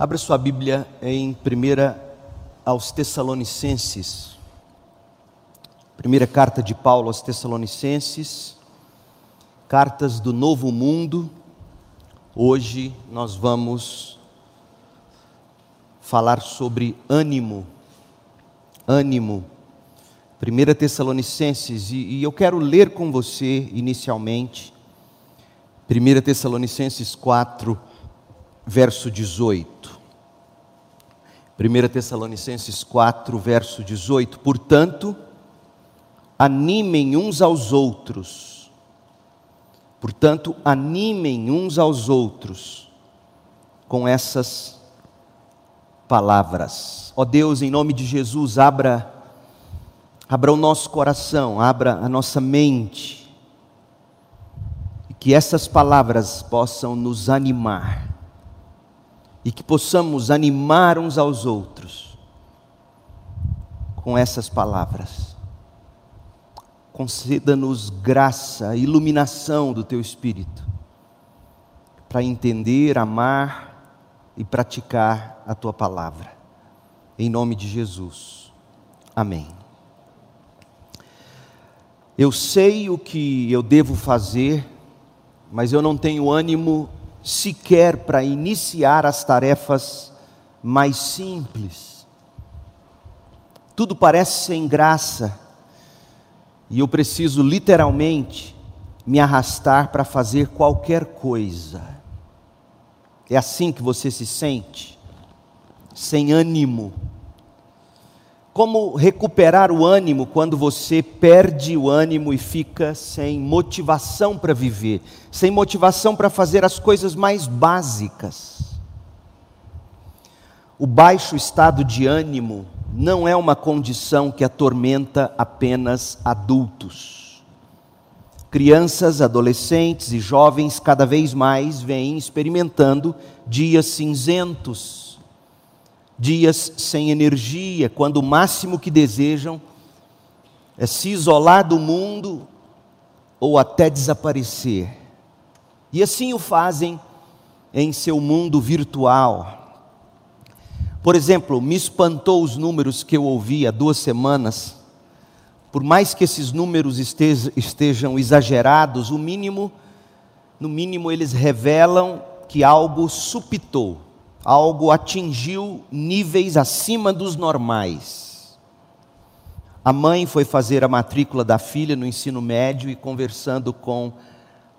Abra sua Bíblia em 1 aos Tessalonicenses. Primeira carta de Paulo aos Tessalonicenses. Cartas do Novo Mundo. Hoje nós vamos falar sobre ânimo. Ânimo. 1 Tessalonicenses, e, e eu quero ler com você inicialmente. 1 Tessalonicenses 4, verso 18. 1 Tessalonicenses 4, verso 18. Portanto, animem uns aos outros. Portanto, animem uns aos outros com essas palavras. Ó Deus, em nome de Jesus, abra abra o nosso coração, abra a nossa mente. E que essas palavras possam nos animar e que possamos animar uns aos outros com essas palavras. Conceda-nos graça, iluminação do teu espírito para entender, amar e praticar a tua palavra. Em nome de Jesus. Amém. Eu sei o que eu devo fazer, mas eu não tenho ânimo sequer para iniciar as tarefas mais simples. Tudo parece sem graça, e eu preciso literalmente me arrastar para fazer qualquer coisa. É assim que você se sente? Sem ânimo. Como recuperar o ânimo quando você perde o ânimo e fica sem motivação para viver, sem motivação para fazer as coisas mais básicas? O baixo estado de ânimo não é uma condição que atormenta apenas adultos. Crianças, adolescentes e jovens cada vez mais vêm experimentando dias cinzentos dias sem energia, quando o máximo que desejam é se isolar do mundo ou até desaparecer. E assim o fazem em seu mundo virtual. Por exemplo, me espantou os números que eu ouvi há duas semanas. Por mais que esses números estejam exagerados, o mínimo, no mínimo eles revelam que algo supitou algo atingiu níveis acima dos normais. A mãe foi fazer a matrícula da filha no ensino médio e conversando com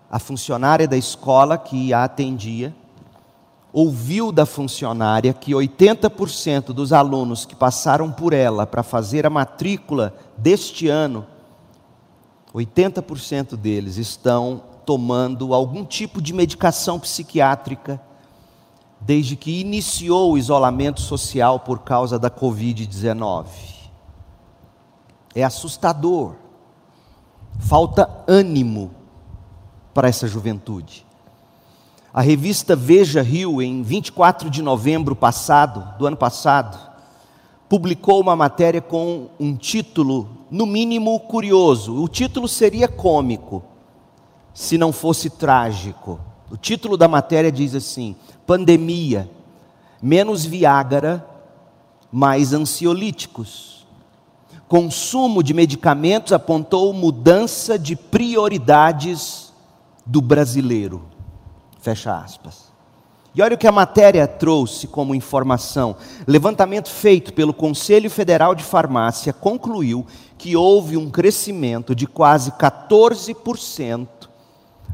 a funcionária da escola que a atendia, ouviu da funcionária que 80% dos alunos que passaram por ela para fazer a matrícula deste ano, 80% deles estão tomando algum tipo de medicação psiquiátrica desde que iniciou o isolamento social por causa da Covid-19. É assustador. Falta ânimo para essa juventude. A revista Veja Rio, em 24 de novembro passado, do ano passado, publicou uma matéria com um título, no mínimo, curioso. O título seria cômico, se não fosse trágico. O título da matéria diz assim: pandemia, menos Viagra, mais ansiolíticos. Consumo de medicamentos apontou mudança de prioridades do brasileiro. Fecha aspas. E olha o que a matéria trouxe como informação. Levantamento feito pelo Conselho Federal de Farmácia concluiu que houve um crescimento de quase 14%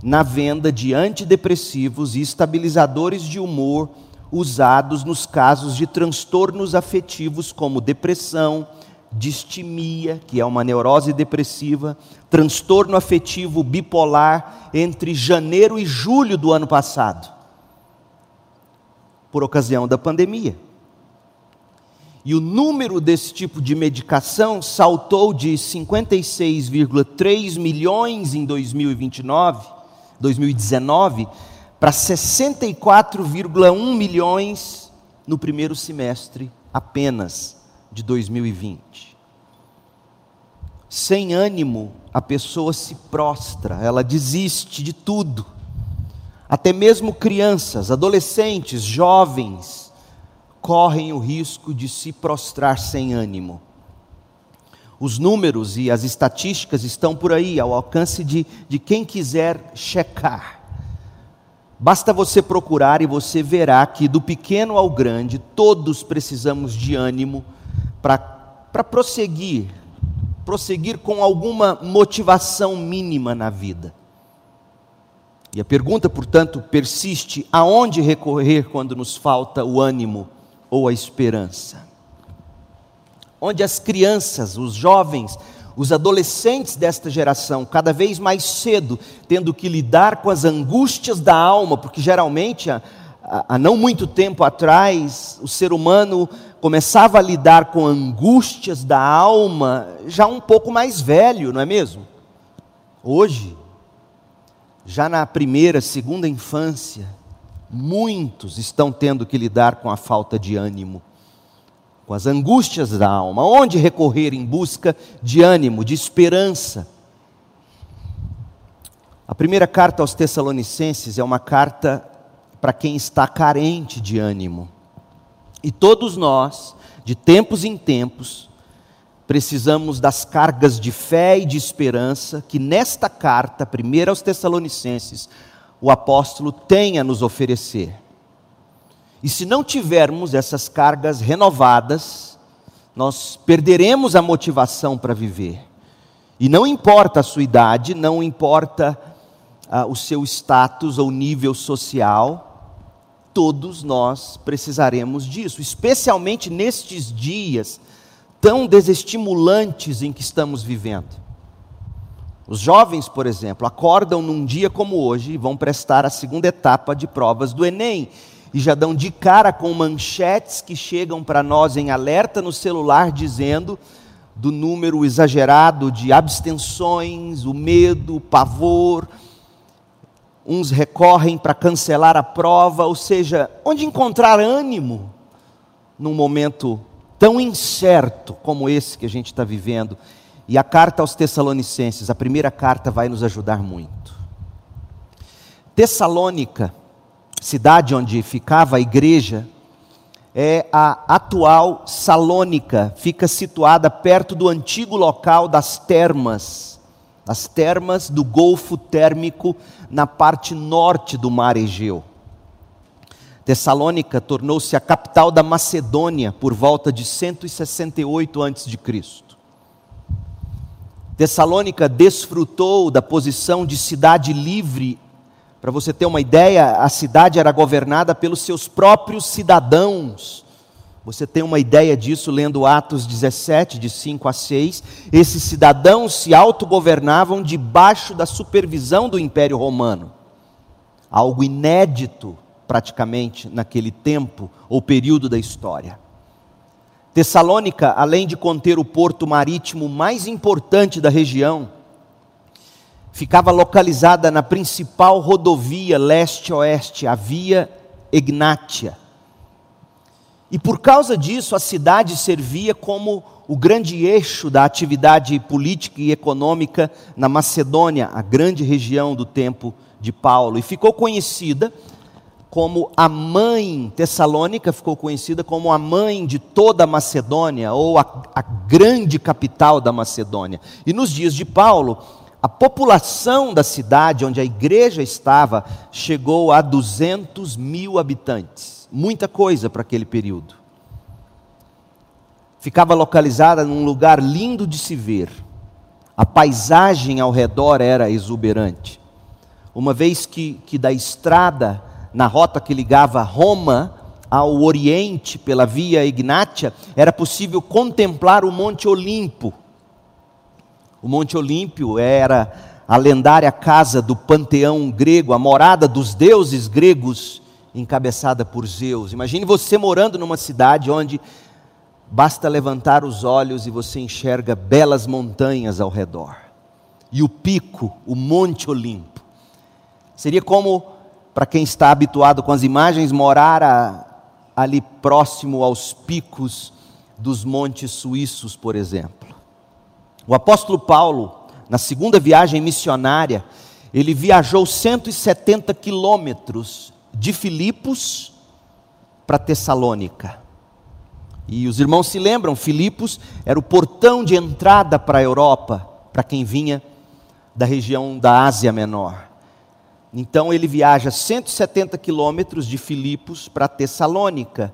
na venda de antidepressivos e estabilizadores de humor usados nos casos de transtornos afetivos como depressão, distimia, que é uma neurose depressiva, transtorno afetivo bipolar entre janeiro e julho do ano passado, por ocasião da pandemia. E o número desse tipo de medicação saltou de 56,3 milhões em 2029 2019 para 64,1 milhões no primeiro semestre apenas de 2020. Sem ânimo, a pessoa se prostra, ela desiste de tudo. Até mesmo crianças, adolescentes, jovens, correm o risco de se prostrar sem ânimo. Os números e as estatísticas estão por aí, ao alcance de, de quem quiser checar. Basta você procurar e você verá que, do pequeno ao grande, todos precisamos de ânimo para prosseguir, prosseguir com alguma motivação mínima na vida. E a pergunta, portanto, persiste: aonde recorrer quando nos falta o ânimo ou a esperança? Onde as crianças, os jovens, os adolescentes desta geração, cada vez mais cedo, tendo que lidar com as angústias da alma, porque geralmente, há, não muito tempo atrás, o ser humano começava a lidar com angústias da alma já um pouco mais velho, não é mesmo? Hoje, já na primeira, segunda infância, muitos estão tendo que lidar com a falta de ânimo, com as angústias da alma. Onde recorrer em busca de ânimo, de esperança? A primeira carta aos Tessalonicenses é uma carta para quem está carente de ânimo. E todos nós, de tempos em tempos, precisamos das cargas de fé e de esperança que nesta carta, primeira aos Tessalonicenses, o apóstolo tem a nos oferecer. E se não tivermos essas cargas renovadas, nós perderemos a motivação para viver. E não importa a sua idade, não importa ah, o seu status ou nível social, todos nós precisaremos disso, especialmente nestes dias tão desestimulantes em que estamos vivendo. Os jovens, por exemplo, acordam num dia como hoje e vão prestar a segunda etapa de provas do Enem. E já dão de cara com manchetes que chegam para nós em alerta no celular dizendo do número exagerado de abstenções, o medo, o pavor. Uns recorrem para cancelar a prova, ou seja, onde encontrar ânimo num momento tão incerto como esse que a gente está vivendo. E a carta aos Tessalonicenses, a primeira carta, vai nos ajudar muito. Tessalônica, cidade onde ficava a igreja, é a atual Salônica, fica situada perto do antigo local das termas, as termas do Golfo Térmico, na parte norte do mar Egeu. Tessalônica tornou-se a capital da Macedônia por volta de 168 a.C. Tessalônica desfrutou da posição de cidade livre. Para você ter uma ideia, a cidade era governada pelos seus próprios cidadãos. Você tem uma ideia disso lendo Atos 17, de 5 a 6. Esses cidadãos se autogovernavam debaixo da supervisão do Império Romano. Algo inédito praticamente naquele tempo ou período da história. Tessalônica, além de conter o porto marítimo mais importante da região, ficava localizada na principal rodovia leste-oeste, a Via Egnátia. E por causa disso, a cidade servia como o grande eixo da atividade política e econômica na Macedônia, a grande região do tempo de Paulo, e ficou conhecida como a mãe Tessalônica, ficou conhecida como a mãe de toda a Macedônia, ou a, a grande capital da Macedônia. E nos dias de Paulo, a população da cidade onde a igreja estava chegou a 200 mil habitantes. Muita coisa para aquele período. Ficava localizada num lugar lindo de se ver. A paisagem ao redor era exuberante. Uma vez que, que da estrada na rota que ligava Roma ao Oriente pela via Ignátia, era possível contemplar o Monte Olimpo. O Monte Olímpio era a lendária casa do panteão grego, a morada dos deuses gregos, encabeçada por Zeus. Imagine você morando numa cidade onde basta levantar os olhos e você enxerga belas montanhas ao redor. E o pico, o Monte Olimpo. Seria como para quem está habituado com as imagens, morar a, ali próximo aos picos dos montes suíços, por exemplo. O apóstolo Paulo, na segunda viagem missionária, ele viajou 170 quilômetros de Filipos para Tessalônica. E os irmãos se lembram, Filipos era o portão de entrada para a Europa, para quem vinha da região da Ásia Menor. Então ele viaja 170 quilômetros de Filipos para Tessalônica,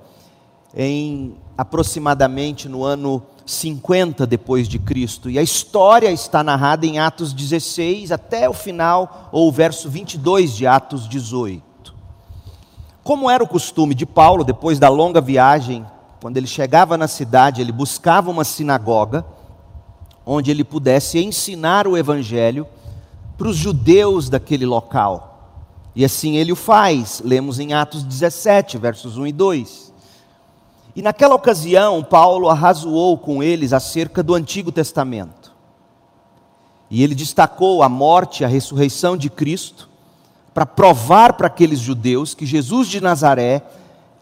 em aproximadamente no ano 50 depois de Cristo. E a história está narrada em Atos 16 até o final ou o verso 22 de Atos 18. Como era o costume de Paulo, depois da longa viagem, quando ele chegava na cidade, ele buscava uma sinagoga onde ele pudesse ensinar o evangelho para os judeus daquele local. E assim ele o faz. Lemos em Atos 17, versos 1 e 2. E naquela ocasião, Paulo arrazoou com eles acerca do Antigo Testamento. E ele destacou a morte a ressurreição de Cristo para provar para aqueles judeus que Jesus de Nazaré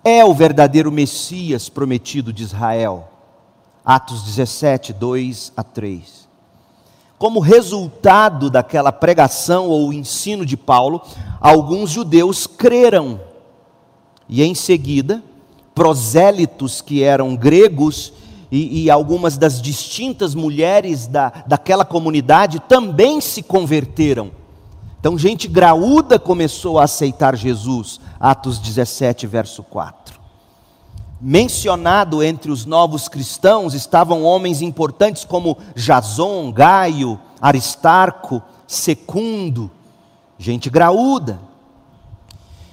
é o verdadeiro Messias prometido de Israel. Atos 17, 2 a 3. Como resultado daquela pregação ou ensino de Paulo, alguns judeus creram. E em seguida, prosélitos que eram gregos e, e, algumas das distintas mulheres da, daquela comunidade também se converteram. Então, gente graúda começou a aceitar Jesus, Atos 17, verso 4. Mencionado entre os novos cristãos estavam homens importantes como Jason, Gaio, Aristarco, Secundo, gente graúda.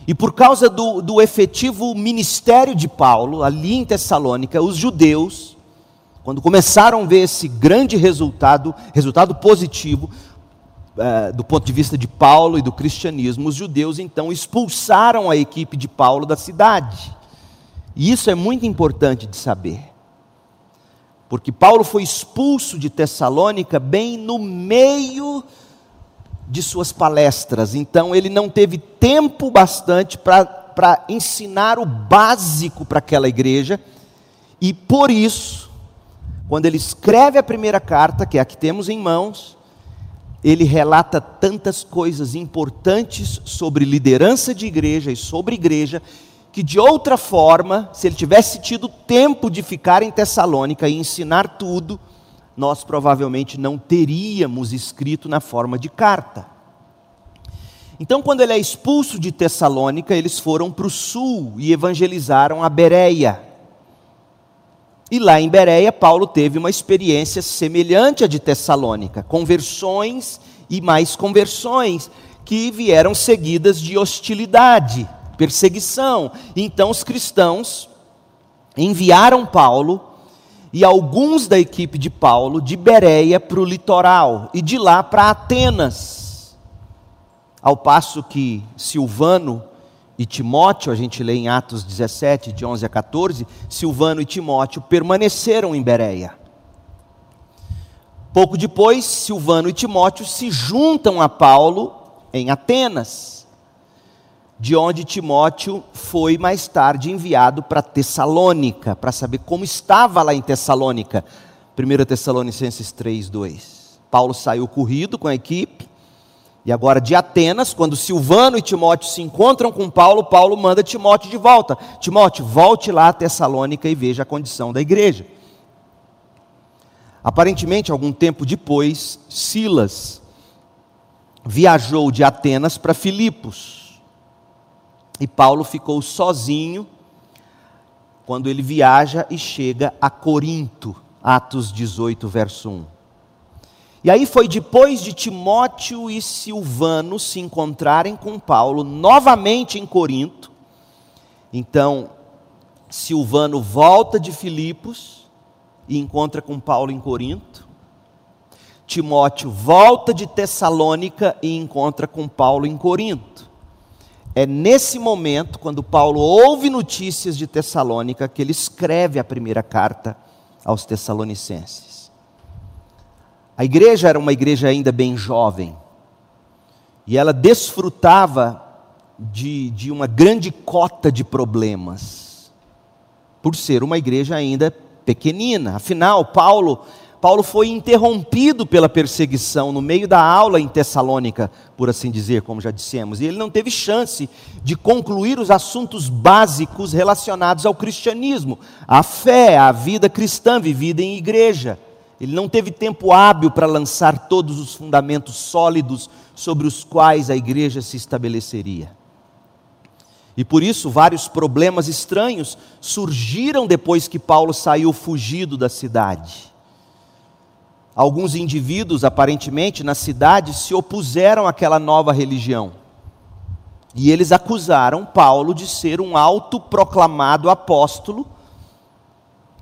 E por causa do, do efetivo ministério de Paulo, ali em Tessalônica, os judeus, quando começaram a ver esse grande resultado, resultado positivo, uh, do ponto de vista de Paulo e do cristianismo, os judeus então expulsaram a equipe de Paulo da cidade. E isso é muito importante de saber. Porque Paulo foi expulso de Tessalônica bem no meio de suas palestras, então ele não teve tempo bastante para ensinar o básico para aquela igreja, e por isso, quando ele escreve a primeira carta, que é a que temos em mãos, ele relata tantas coisas importantes sobre liderança de igreja e sobre igreja, que de outra forma, se ele tivesse tido tempo de ficar em Tessalônica e ensinar tudo, nós provavelmente não teríamos escrito na forma de carta. Então, quando ele é expulso de Tessalônica, eles foram para o sul e evangelizaram a Bereia. E lá em Bereia, Paulo teve uma experiência semelhante à de Tessalônica, conversões e mais conversões, que vieram seguidas de hostilidade, perseguição. Então os cristãos enviaram Paulo e alguns da equipe de Paulo de Bereia para o litoral e de lá para Atenas. Ao passo que Silvano e Timóteo, a gente lê em Atos 17, de 11 a 14, Silvano e Timóteo permaneceram em Bereia. Pouco depois, Silvano e Timóteo se juntam a Paulo em Atenas, de onde Timóteo foi mais tarde enviado para Tessalônica, para saber como estava lá em Tessalônica. 1 Tessalonicenses 3, 2. Paulo saiu corrido com a equipe, e agora de Atenas, quando Silvano e Timóteo se encontram com Paulo, Paulo manda Timóteo de volta. Timóteo, volte lá a Tessalônica e veja a condição da igreja. Aparentemente, algum tempo depois, Silas viajou de Atenas para Filipos. E Paulo ficou sozinho quando ele viaja e chega a Corinto. Atos 18, verso 1. E aí foi depois de Timóteo e Silvano se encontrarem com Paulo novamente em Corinto. Então, Silvano volta de Filipos e encontra com Paulo em Corinto. Timóteo volta de Tessalônica e encontra com Paulo em Corinto. É nesse momento, quando Paulo ouve notícias de Tessalônica, que ele escreve a primeira carta aos Tessalonicenses. A igreja era uma igreja ainda bem jovem, e ela desfrutava de, de uma grande cota de problemas, por ser uma igreja ainda pequenina. Afinal, Paulo, Paulo foi interrompido pela perseguição no meio da aula em Tessalônica, por assim dizer, como já dissemos, e ele não teve chance de concluir os assuntos básicos relacionados ao cristianismo, à fé, à vida cristã vivida em igreja. Ele não teve tempo hábil para lançar todos os fundamentos sólidos sobre os quais a igreja se estabeleceria. E por isso, vários problemas estranhos surgiram depois que Paulo saiu fugido da cidade. Alguns indivíduos, aparentemente, na cidade se opuseram àquela nova religião. E eles acusaram Paulo de ser um autoproclamado apóstolo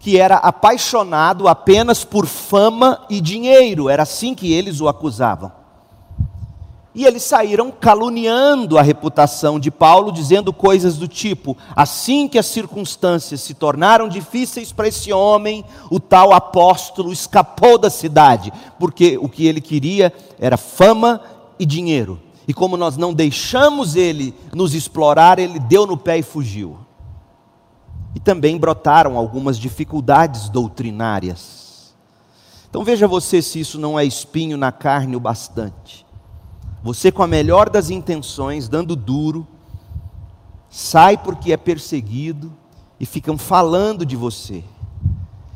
que era apaixonado apenas por fama e dinheiro, era assim que eles o acusavam. E eles saíram caluniando a reputação de Paulo, dizendo coisas do tipo: assim que as circunstâncias se tornaram difíceis para esse homem, o tal apóstolo escapou da cidade, porque o que ele queria era fama e dinheiro. E como nós não deixamos ele nos explorar, ele deu no pé e fugiu. E também brotaram algumas dificuldades doutrinárias. Então veja você se isso não é espinho na carne o bastante. Você, com a melhor das intenções, dando duro, sai porque é perseguido e ficam falando de você.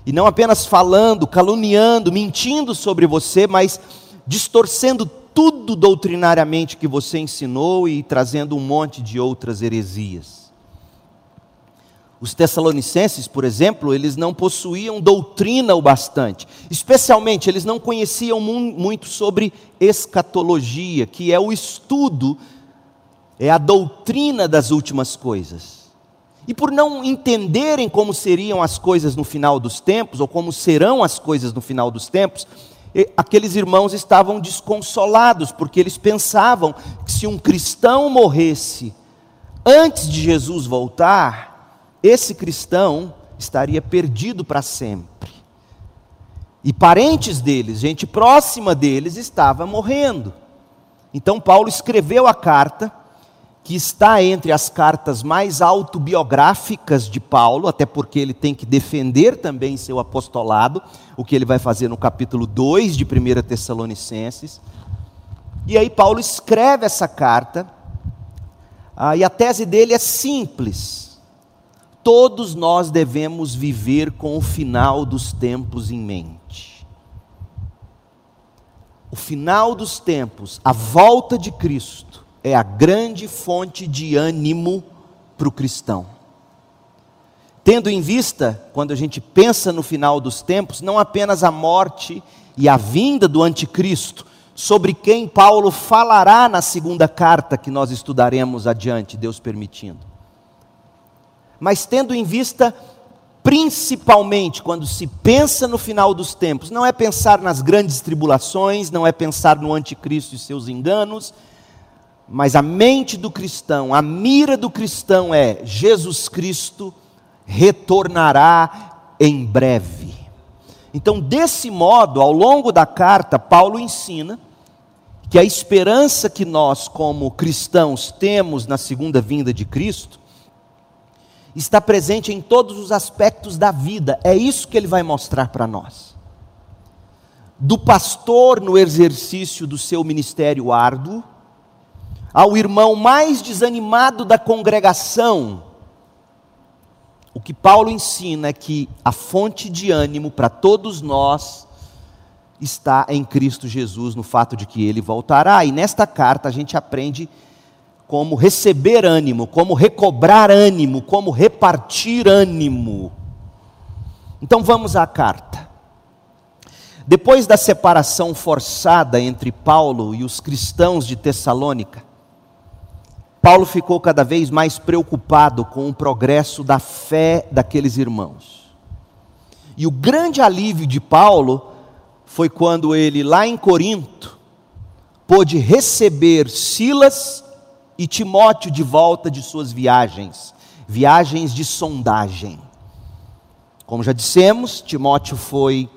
E não apenas falando, caluniando, mentindo sobre você, mas distorcendo tudo doutrinariamente que você ensinou e trazendo um monte de outras heresias. Os tessalonicenses, por exemplo, eles não possuíam doutrina o bastante. Especialmente, eles não conheciam muito sobre escatologia, que é o estudo, é a doutrina das últimas coisas. E por não entenderem como seriam as coisas no final dos tempos, ou como serão as coisas no final dos tempos, aqueles irmãos estavam desconsolados, porque eles pensavam que se um cristão morresse antes de Jesus voltar, esse cristão estaria perdido para sempre. E parentes deles, gente próxima deles, estava morrendo. Então Paulo escreveu a carta, que está entre as cartas mais autobiográficas de Paulo, até porque ele tem que defender também seu apostolado, o que ele vai fazer no capítulo 2 de 1 Tessalonicenses. E aí Paulo escreve essa carta, ah, e a tese dele é simples todos nós devemos viver com o final dos tempos em mente. O final dos tempos, a volta de Cristo, é a grande fonte de ânimo para o cristão. Tendo em vista, quando a gente pensa no final dos tempos, não apenas a morte e a vinda do anticristo, sobre quem Paulo falará na segunda carta que nós estudaremos adiante, Deus permitindo mas tendo em vista, principalmente quando se pensa no final dos tempos, não é pensar nas grandes tribulações, não é pensar no anticristo e seus enganos, mas a mente do cristão, a mira do cristão é: Jesus Cristo retornará em breve. Então, desse modo, ao longo da carta, Paulo ensina que a esperança que nós, como cristãos, temos na segunda vinda de Cristo está presente em todos os aspectos da vida. É isso que ele vai mostrar para nós. Do pastor no exercício do seu ministério árduo, ao irmão mais desanimado da congregação, o que Paulo ensina é que a fonte de ânimo para todos nós está em Cristo Jesus, no fato de que ele voltará. E nesta carta a gente aprende como receber ânimo, como recobrar ânimo, como repartir ânimo. Então vamos à carta. Depois da separação forçada entre Paulo e os cristãos de Tessalônica, Paulo ficou cada vez mais preocupado com o progresso da fé daqueles irmãos. E o grande alívio de Paulo foi quando ele, lá em Corinto, pôde receber Silas e Timóteo de volta de suas viagens, viagens de sondagem. Como já dissemos, Timóteo foi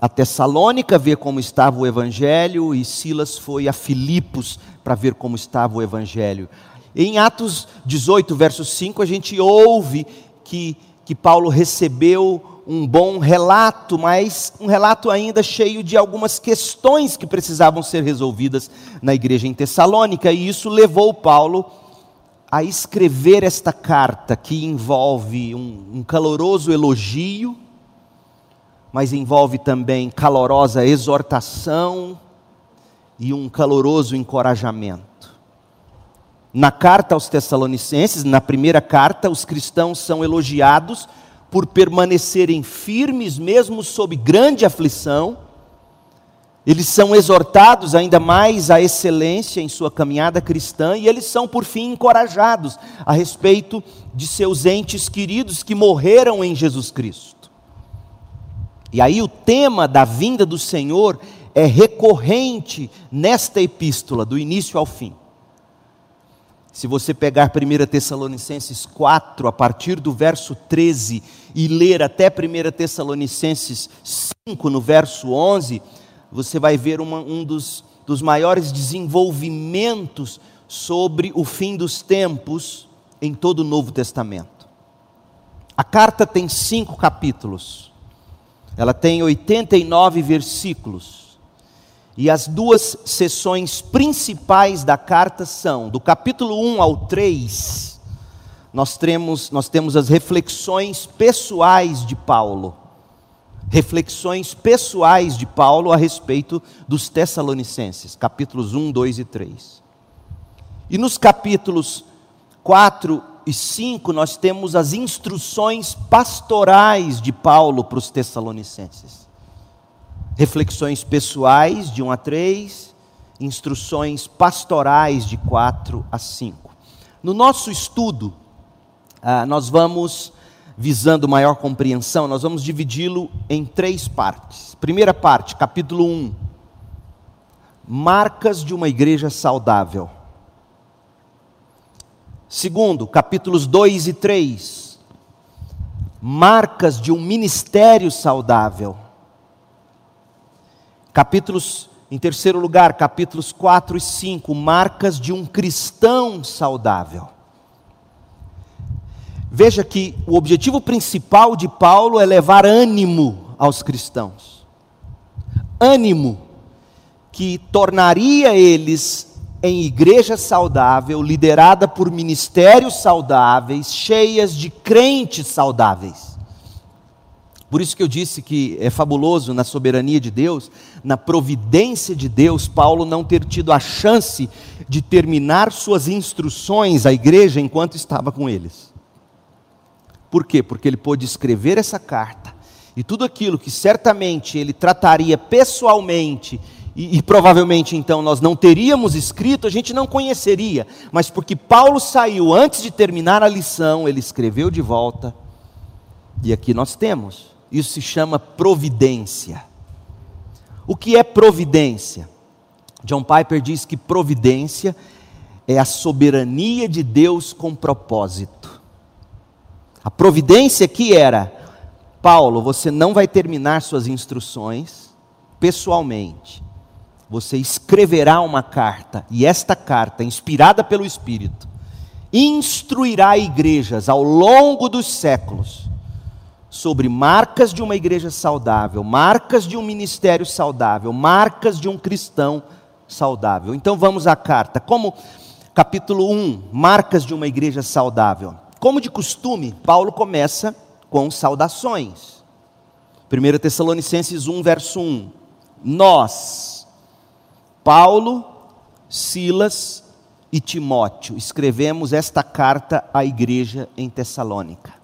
a Tessalônica ver como estava o evangelho e Silas foi a Filipos para ver como estava o evangelho. Em Atos 18, verso 5, a gente ouve que, que Paulo recebeu um bom relato, mas um relato ainda cheio de algumas questões que precisavam ser resolvidas na igreja em Tessalônica, e isso levou Paulo a escrever esta carta que envolve um, um caloroso elogio, mas envolve também calorosa exortação e um caloroso encorajamento. Na carta aos Tessalonicenses, na primeira carta, os cristãos são elogiados por permanecerem firmes mesmo sob grande aflição. Eles são exortados ainda mais à excelência em sua caminhada cristã e eles são, por fim, encorajados a respeito de seus entes queridos que morreram em Jesus Cristo. E aí o tema da vinda do Senhor é recorrente nesta epístola, do início ao fim. Se você pegar 1 Tessalonicenses 4, a partir do verso 13, e ler até 1 Tessalonicenses 5, no verso 11, você vai ver uma, um dos, dos maiores desenvolvimentos sobre o fim dos tempos em todo o Novo Testamento. A carta tem cinco capítulos, ela tem 89 versículos. E as duas sessões principais da carta são, do capítulo 1 ao 3, nós temos, nós temos as reflexões pessoais de Paulo. Reflexões pessoais de Paulo a respeito dos Tessalonicenses, capítulos 1, 2 e 3. E nos capítulos 4 e 5, nós temos as instruções pastorais de Paulo para os Tessalonicenses reflexões pessoais de 1 a 3, instruções pastorais de 4 a 5. No nosso estudo, ah, nós vamos, visando maior compreensão, nós vamos dividi-lo em três partes. Primeira parte, capítulo 1, marcas de uma igreja saudável. Segundo, capítulos 2 e 3, marcas de um ministério saudável. Capítulos, em terceiro lugar, capítulos 4 e 5, marcas de um cristão saudável. Veja que o objetivo principal de Paulo é levar ânimo aos cristãos. Ânimo que tornaria eles em igreja saudável, liderada por ministérios saudáveis, cheias de crentes saudáveis. Por isso que eu disse que é fabuloso na soberania de Deus, na providência de Deus, Paulo não ter tido a chance de terminar suas instruções à igreja enquanto estava com eles. Por quê? Porque ele pôde escrever essa carta e tudo aquilo que certamente ele trataria pessoalmente e, e, provavelmente então nós não teríamos escrito, a gente não conheceria, mas porque Paulo saiu antes de terminar a lição, ele escreveu de volta, e aqui nós temos. Isso se chama providência. O que é providência? John Piper diz que providência é a soberania de Deus com propósito. A providência que era, Paulo, você não vai terminar suas instruções pessoalmente. Você escreverá uma carta, e esta carta, inspirada pelo Espírito, instruirá igrejas ao longo dos séculos sobre marcas de uma igreja saudável, marcas de um ministério saudável, marcas de um cristão saudável. Então vamos à carta. Como capítulo 1, marcas de uma igreja saudável. Como de costume, Paulo começa com saudações. 1 Tessalonicenses 1, verso 1. Nós, Paulo, Silas e Timóteo, escrevemos esta carta à igreja em Tessalônica.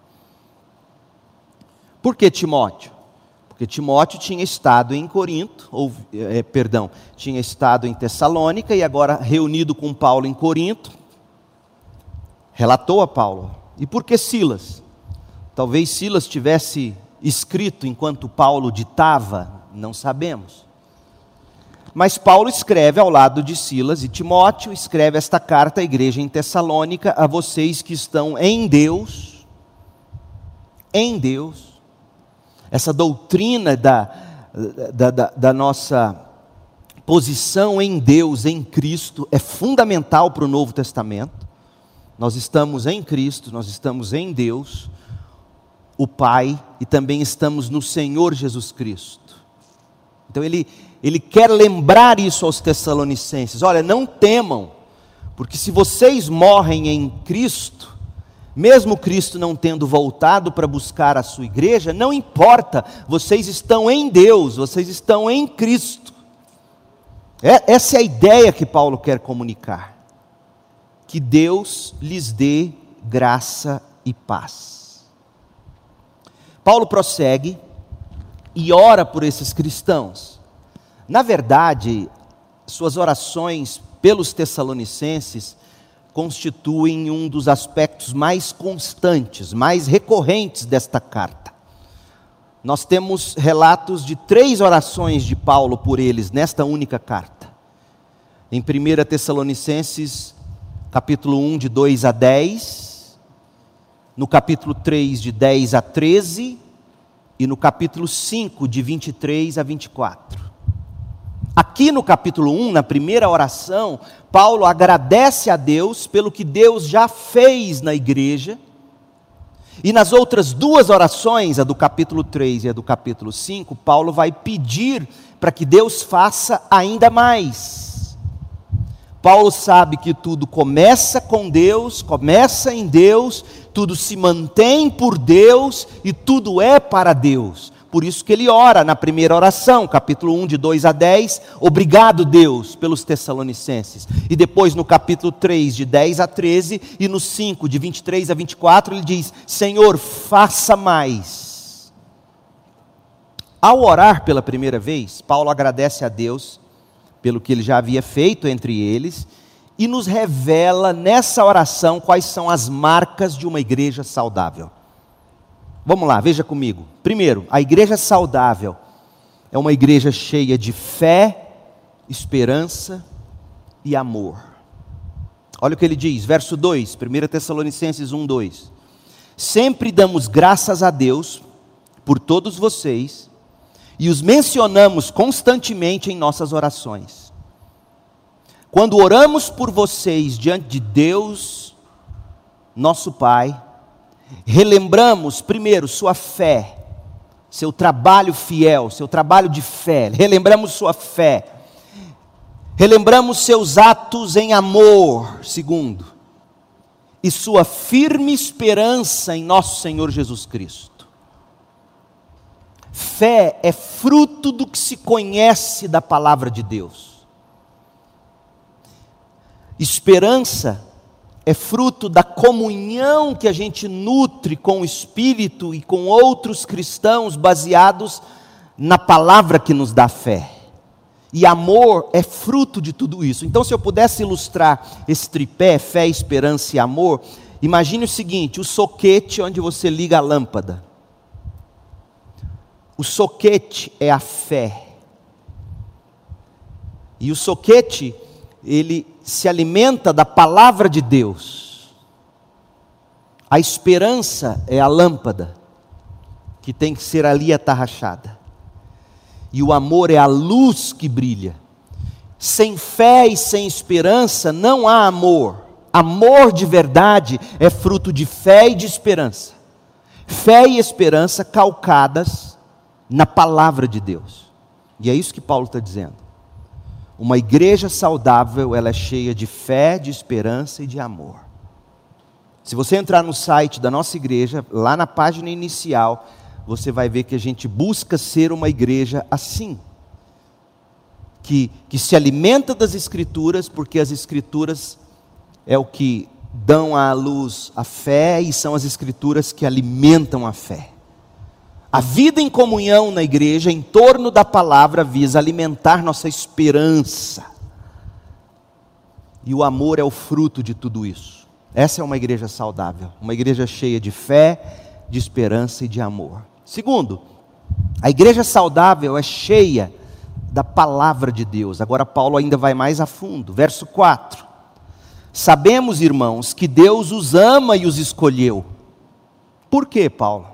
Por que Timóteo? Porque Timóteo tinha estado em Corinto, ou, é, perdão, tinha estado em Tessalônica e agora reunido com Paulo em Corinto, relatou a Paulo. E por que Silas? Talvez Silas tivesse escrito enquanto Paulo ditava, não sabemos. Mas Paulo escreve ao lado de Silas e Timóteo, escreve esta carta à igreja em Tessalônica, a vocês que estão em Deus, em Deus, essa doutrina da, da, da, da nossa posição em Deus, em Cristo, é fundamental para o Novo Testamento. Nós estamos em Cristo, nós estamos em Deus. o Pai e também estamos no Senhor Jesus Cristo. Então ele, ele quer lembrar isso aos Tessalonicenses: olha, não temam, porque se vocês morrem em Cristo, mesmo Cristo não tendo voltado para buscar a sua igreja, não importa, vocês estão em Deus, vocês estão em Cristo. É, essa é a ideia que Paulo quer comunicar. Que Deus lhes dê graça e paz. Paulo prossegue e ora por esses cristãos. Na verdade, suas orações pelos Tessalonicenses constituem um dos aspectos mais constantes, mais recorrentes desta carta. Nós temos relatos de três orações de Paulo por eles nesta única carta. Em 1 Tessalonicenses, capítulo 1, de 2 a 10, no capítulo 3, de 10 a 13, e no capítulo 5, de 23 a 24. Aqui no capítulo 1, na primeira oração, Paulo agradece a Deus pelo que Deus já fez na igreja. E nas outras duas orações, a do capítulo 3 e a do capítulo 5, Paulo vai pedir para que Deus faça ainda mais. Paulo sabe que tudo começa com Deus, começa em Deus, tudo se mantém por Deus e tudo é para Deus. Por isso que ele ora na primeira oração, capítulo 1, de 2 a 10, obrigado Deus pelos Tessalonicenses. E depois no capítulo 3, de 10 a 13, e no 5, de 23 a 24, ele diz: Senhor, faça mais. Ao orar pela primeira vez, Paulo agradece a Deus pelo que ele já havia feito entre eles e nos revela nessa oração quais são as marcas de uma igreja saudável. Vamos lá, veja comigo. Primeiro, a igreja saudável é uma igreja cheia de fé, esperança e amor. Olha o que ele diz, verso 2, 1 Tessalonicenses 1, 2. Sempre damos graças a Deus por todos vocês e os mencionamos constantemente em nossas orações quando oramos por vocês diante de Deus, nosso Pai, relembramos primeiro sua fé, seu trabalho fiel, seu trabalho de fé, relembramos sua fé, relembramos seus atos em amor, segundo, e sua firme esperança em nosso Senhor Jesus Cristo. Fé é fruto do que se conhece da palavra de Deus. Esperança é fruto da comunhão que a gente nutre com o Espírito e com outros cristãos baseados na palavra que nos dá fé. E amor é fruto de tudo isso. Então, se eu pudesse ilustrar esse tripé, fé, esperança e amor, imagine o seguinte: o soquete onde você liga a lâmpada. O soquete é a fé. E o soquete, ele se alimenta da palavra de Deus. A esperança é a lâmpada que tem que ser ali atarrachada. E o amor é a luz que brilha. Sem fé e sem esperança não há amor. Amor de verdade é fruto de fé e de esperança. Fé e esperança calcadas na palavra de Deus. E é isso que Paulo está dizendo. Uma igreja saudável, ela é cheia de fé, de esperança e de amor. Se você entrar no site da nossa igreja, lá na página inicial, você vai ver que a gente busca ser uma igreja assim. Que, que se alimenta das Escrituras, porque as Escrituras é o que dão à luz a fé e são as Escrituras que alimentam a fé. A vida em comunhão na igreja, em torno da palavra, visa alimentar nossa esperança. E o amor é o fruto de tudo isso. Essa é uma igreja saudável, uma igreja cheia de fé, de esperança e de amor. Segundo, a igreja saudável é cheia da palavra de Deus. Agora, Paulo ainda vai mais a fundo. Verso 4. Sabemos, irmãos, que Deus os ama e os escolheu. Por quê, Paulo?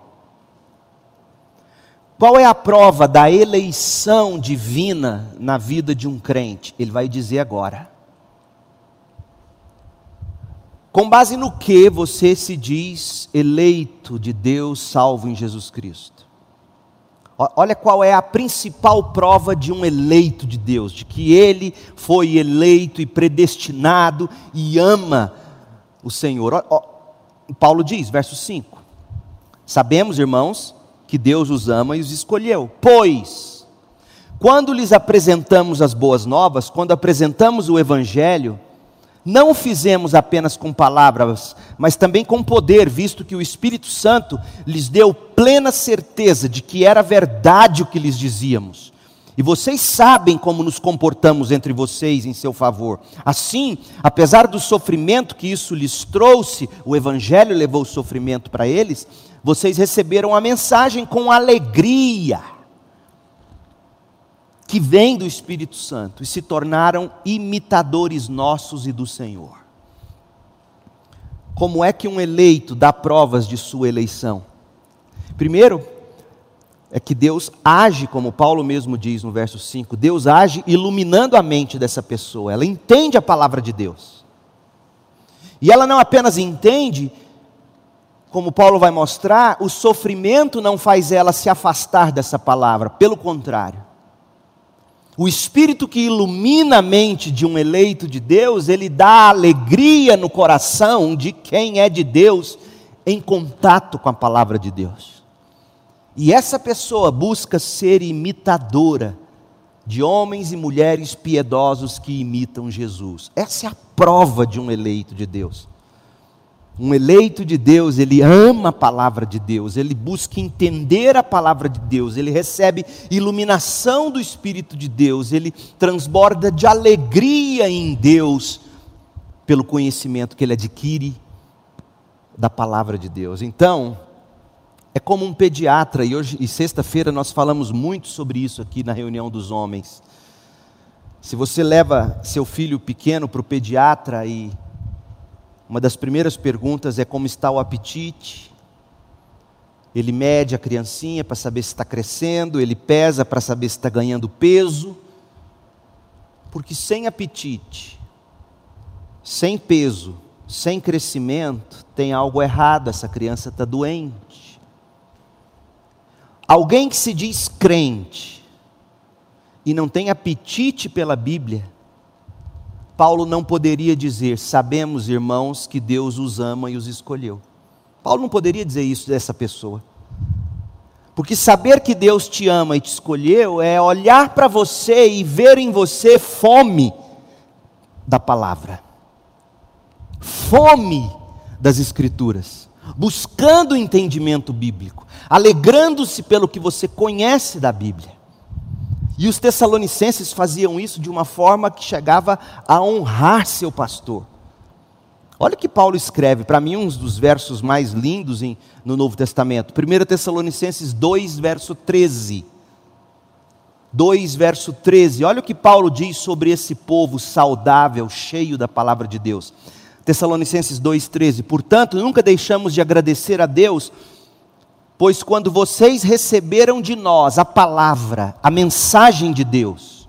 Qual é a prova da eleição divina na vida de um crente? Ele vai dizer agora. Com base no que você se diz eleito de Deus, salvo em Jesus Cristo? Olha qual é a principal prova de um eleito de Deus, de que ele foi eleito e predestinado e ama o Senhor. Paulo diz, verso 5: Sabemos, irmãos, que Deus os ama e os escolheu, pois, quando lhes apresentamos as boas novas, quando apresentamos o Evangelho, não o fizemos apenas com palavras, mas também com poder, visto que o Espírito Santo lhes deu plena certeza de que era verdade o que lhes dizíamos. E vocês sabem como nos comportamos entre vocês em seu favor. Assim, apesar do sofrimento que isso lhes trouxe, o Evangelho levou o sofrimento para eles, vocês receberam a mensagem com alegria que vem do Espírito Santo e se tornaram imitadores nossos e do Senhor. Como é que um eleito dá provas de sua eleição? Primeiro, é que Deus age, como Paulo mesmo diz no verso 5, Deus age iluminando a mente dessa pessoa, ela entende a palavra de Deus. E ela não apenas entende, como Paulo vai mostrar, o sofrimento não faz ela se afastar dessa palavra, pelo contrário. O espírito que ilumina a mente de um eleito de Deus, ele dá alegria no coração de quem é de Deus em contato com a palavra de Deus. E essa pessoa busca ser imitadora de homens e mulheres piedosos que imitam Jesus. Essa é a prova de um eleito de Deus. Um eleito de Deus, ele ama a palavra de Deus, ele busca entender a palavra de Deus, ele recebe iluminação do Espírito de Deus, ele transborda de alegria em Deus pelo conhecimento que ele adquire da palavra de Deus. Então, é como um pediatra, e hoje e sexta-feira nós falamos muito sobre isso aqui na reunião dos homens. Se você leva seu filho pequeno para o pediatra e uma das primeiras perguntas é como está o apetite. Ele mede a criancinha para saber se está crescendo, ele pesa para saber se está ganhando peso. Porque sem apetite, sem peso, sem crescimento, tem algo errado, essa criança está doente. Alguém que se diz crente e não tem apetite pela Bíblia, Paulo não poderia dizer: Sabemos, irmãos, que Deus os ama e os escolheu. Paulo não poderia dizer isso dessa pessoa. Porque saber que Deus te ama e te escolheu é olhar para você e ver em você fome da palavra, fome das Escrituras, buscando o entendimento bíblico, alegrando-se pelo que você conhece da Bíblia. E os tessalonicenses faziam isso de uma forma que chegava a honrar seu pastor. Olha o que Paulo escreve, para mim, um dos versos mais lindos em, no Novo Testamento. 1 Tessalonicenses 2, verso 13. 2, verso 13. Olha o que Paulo diz sobre esse povo saudável, cheio da palavra de Deus. Tessalonicenses 13. Portanto, nunca deixamos de agradecer a Deus Pois quando vocês receberam de nós a palavra, a mensagem de Deus,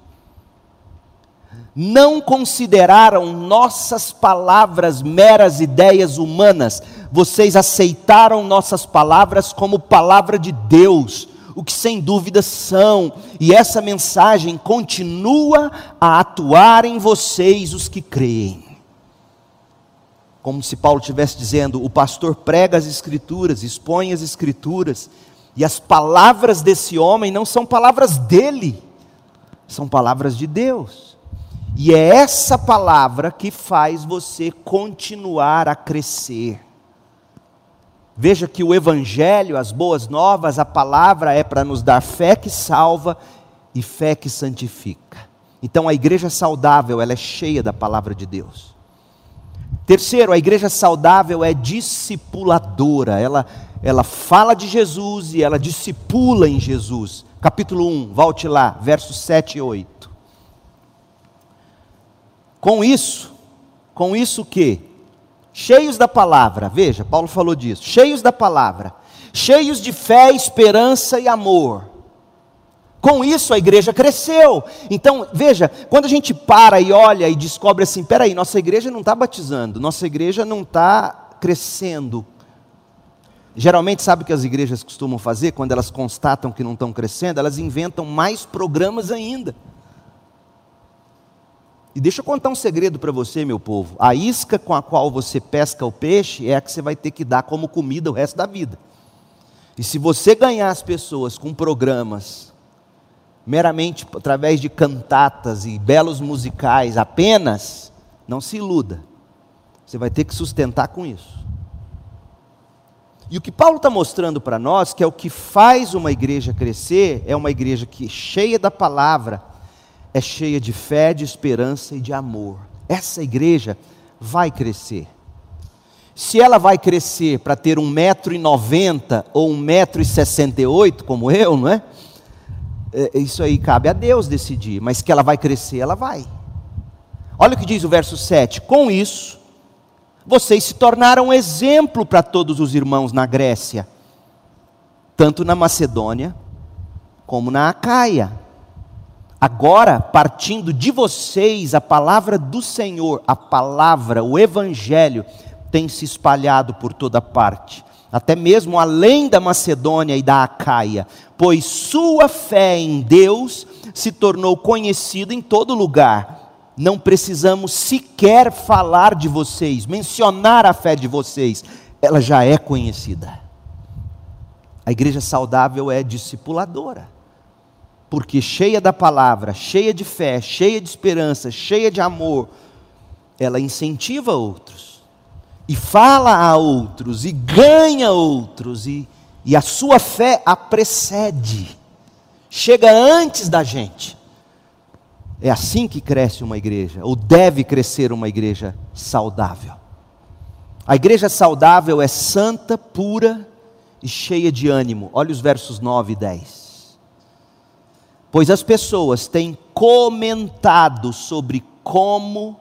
não consideraram nossas palavras meras ideias humanas, vocês aceitaram nossas palavras como palavra de Deus, o que sem dúvida são, e essa mensagem continua a atuar em vocês, os que creem como se Paulo estivesse dizendo: o pastor prega as Escrituras, expõe as Escrituras, e as palavras desse homem não são palavras dele, são palavras de Deus. E é essa palavra que faz você continuar a crescer. Veja que o Evangelho, as boas novas, a palavra é para nos dar fé que salva e fé que santifica. Então a igreja saudável, ela é cheia da palavra de Deus. Terceiro, a igreja saudável é discipuladora. Ela, ela fala de Jesus e ela discipula em Jesus. Capítulo 1, volte lá, versos 7 e 8. Com isso, com isso que? Cheios da palavra, veja, Paulo falou disso, cheios da palavra, cheios de fé, esperança e amor. Com isso a igreja cresceu. Então, veja, quando a gente para e olha e descobre assim: peraí, nossa igreja não está batizando, nossa igreja não está crescendo. Geralmente, sabe o que as igrejas costumam fazer quando elas constatam que não estão crescendo? Elas inventam mais programas ainda. E deixa eu contar um segredo para você, meu povo. A isca com a qual você pesca o peixe é a que você vai ter que dar como comida o resto da vida. E se você ganhar as pessoas com programas, meramente através de cantatas e belos musicais apenas, não se iluda. Você vai ter que sustentar com isso. E o que Paulo está mostrando para nós, que é o que faz uma igreja crescer, é uma igreja que, cheia da palavra, é cheia de fé, de esperança e de amor. Essa igreja vai crescer. Se ela vai crescer para ter um metro e noventa ou um metro e sessenta e oito, como eu, não é? É? Isso aí cabe a Deus decidir, mas que ela vai crescer, ela vai. Olha o que diz o verso 7: Com isso, vocês se tornaram exemplo para todos os irmãos na Grécia, tanto na Macedônia como na Acaia. Agora, partindo de vocês, a palavra do Senhor, a palavra, o Evangelho, tem se espalhado por toda parte, até mesmo além da Macedônia e da Acaia, pois sua fé em Deus se tornou conhecida em todo lugar. Não precisamos sequer falar de vocês, mencionar a fé de vocês, ela já é conhecida. A igreja saudável é discipuladora porque cheia da palavra, cheia de fé, cheia de esperança, cheia de amor, ela incentiva outros, e fala a outros, e ganha outros, e, e a sua fé a precede, chega antes da gente. É assim que cresce uma igreja, ou deve crescer uma igreja saudável. A igreja saudável é santa, pura e cheia de ânimo. Olha os versos 9 e 10 pois as pessoas têm comentado sobre como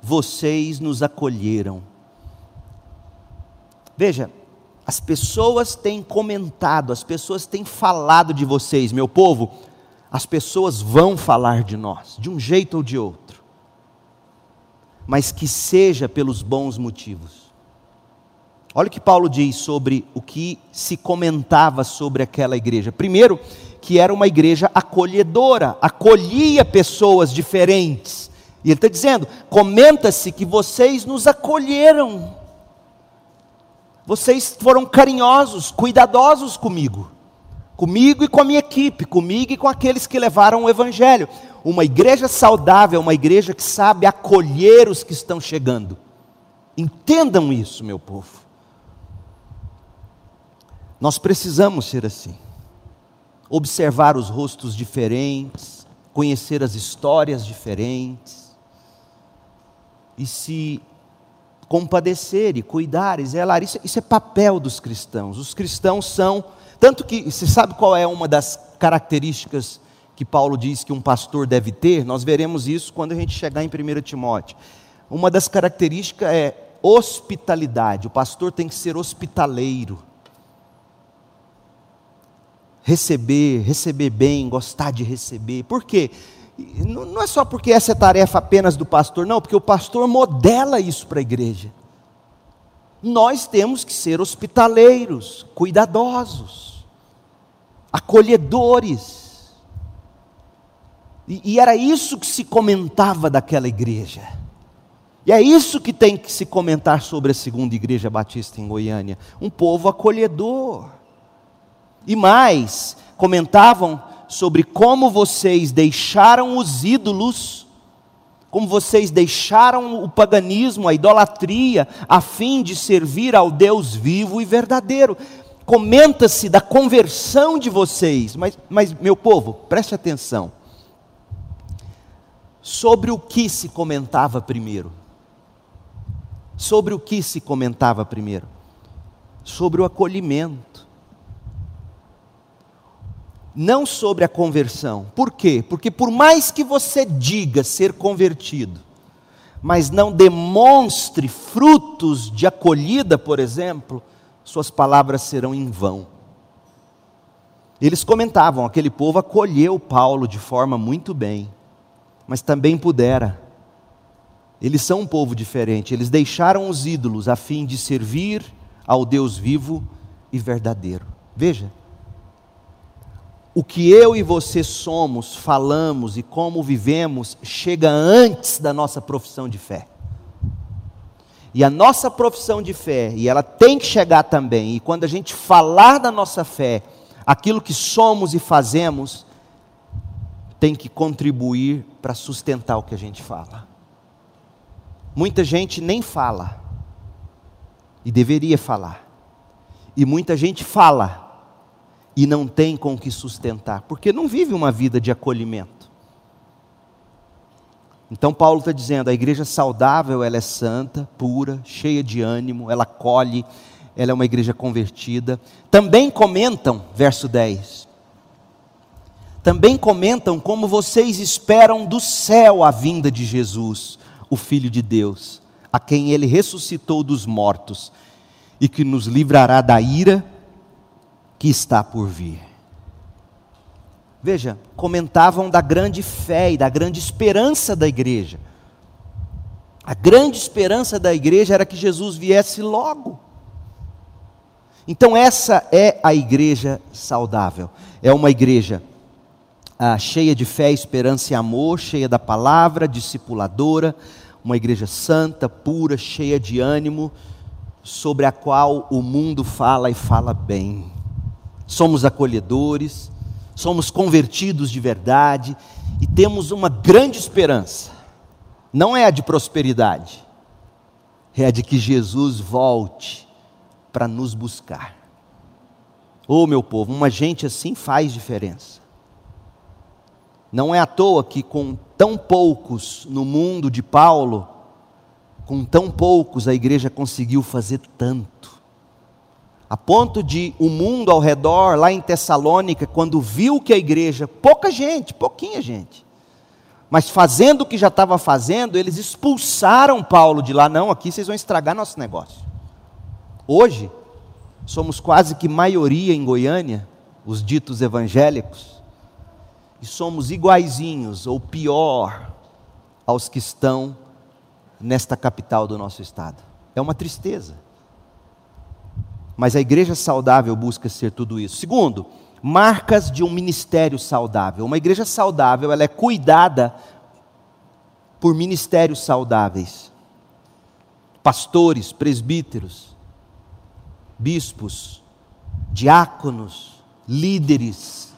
vocês nos acolheram. Veja, as pessoas têm comentado, as pessoas têm falado de vocês, meu povo, as pessoas vão falar de nós, de um jeito ou de outro, mas que seja pelos bons motivos. Olha o que Paulo diz sobre o que se comentava sobre aquela igreja. Primeiro, que era uma igreja acolhedora, acolhia pessoas diferentes. E ele está dizendo: comenta-se que vocês nos acolheram, vocês foram carinhosos, cuidadosos comigo, comigo e com a minha equipe, comigo e com aqueles que levaram o Evangelho. Uma igreja saudável, uma igreja que sabe acolher os que estão chegando. Entendam isso, meu povo. Nós precisamos ser assim observar os rostos diferentes, conhecer as histórias diferentes, e se compadecer e cuidar e zelar. Isso, isso é papel dos cristãos. Os cristãos são. Tanto que, você sabe qual é uma das características que Paulo diz que um pastor deve ter? Nós veremos isso quando a gente chegar em 1 Timóteo. Uma das características é hospitalidade. O pastor tem que ser hospitaleiro receber, receber bem, gostar de receber. Por quê? Não é só porque essa é tarefa apenas do pastor, não, porque o pastor modela isso para a igreja. Nós temos que ser hospitaleiros, cuidadosos, acolhedores. E, e era isso que se comentava daquela igreja. E é isso que tem que se comentar sobre a segunda igreja batista em Goiânia: um povo acolhedor e mais, comentavam sobre como vocês deixaram os ídolos, como vocês deixaram o paganismo, a idolatria, a fim de servir ao Deus vivo e verdadeiro. Comenta-se da conversão de vocês, mas, mas meu povo, preste atenção. Sobre o que se comentava primeiro? Sobre o que se comentava primeiro? Sobre o acolhimento não sobre a conversão. Por quê? Porque por mais que você diga ser convertido, mas não demonstre frutos de acolhida, por exemplo, suas palavras serão em vão. Eles comentavam, aquele povo acolheu Paulo de forma muito bem, mas também pudera. Eles são um povo diferente, eles deixaram os ídolos a fim de servir ao Deus vivo e verdadeiro. Veja, o que eu e você somos, falamos e como vivemos chega antes da nossa profissão de fé. E a nossa profissão de fé, e ela tem que chegar também, e quando a gente falar da nossa fé, aquilo que somos e fazemos, tem que contribuir para sustentar o que a gente fala. Muita gente nem fala, e deveria falar, e muita gente fala, e não tem com que sustentar, porque não vive uma vida de acolhimento. Então Paulo está dizendo, a igreja saudável, ela é santa, pura, cheia de ânimo, ela acolhe, ela é uma igreja convertida. Também comentam, verso 10, também comentam como vocês esperam do céu a vinda de Jesus, o Filho de Deus, a quem ele ressuscitou dos mortos e que nos livrará da ira que está por vir. Veja, comentavam da grande fé e da grande esperança da igreja. A grande esperança da igreja era que Jesus viesse logo. Então, essa é a igreja saudável. É uma igreja ah, cheia de fé, esperança e amor, cheia da palavra, discipuladora, uma igreja santa, pura, cheia de ânimo, sobre a qual o mundo fala e fala bem. Somos acolhedores, somos convertidos de verdade e temos uma grande esperança. Não é a de prosperidade, é a de que Jesus volte para nos buscar. Ô oh, meu povo, uma gente assim faz diferença. Não é à toa que com tão poucos no mundo de Paulo, com tão poucos a igreja conseguiu fazer tanto a ponto de o mundo ao redor, lá em Tessalônica, quando viu que a igreja, pouca gente, pouquinha gente, mas fazendo o que já estava fazendo, eles expulsaram Paulo de lá. Não, aqui vocês vão estragar nosso negócio. Hoje, somos quase que maioria em Goiânia, os ditos evangélicos, e somos iguaizinhos, ou pior, aos que estão nesta capital do nosso estado. É uma tristeza. Mas a igreja saudável busca ser tudo isso. Segundo, marcas de um ministério saudável. Uma igreja saudável, ela é cuidada por ministérios saudáveis. Pastores, presbíteros, bispos, diáconos, líderes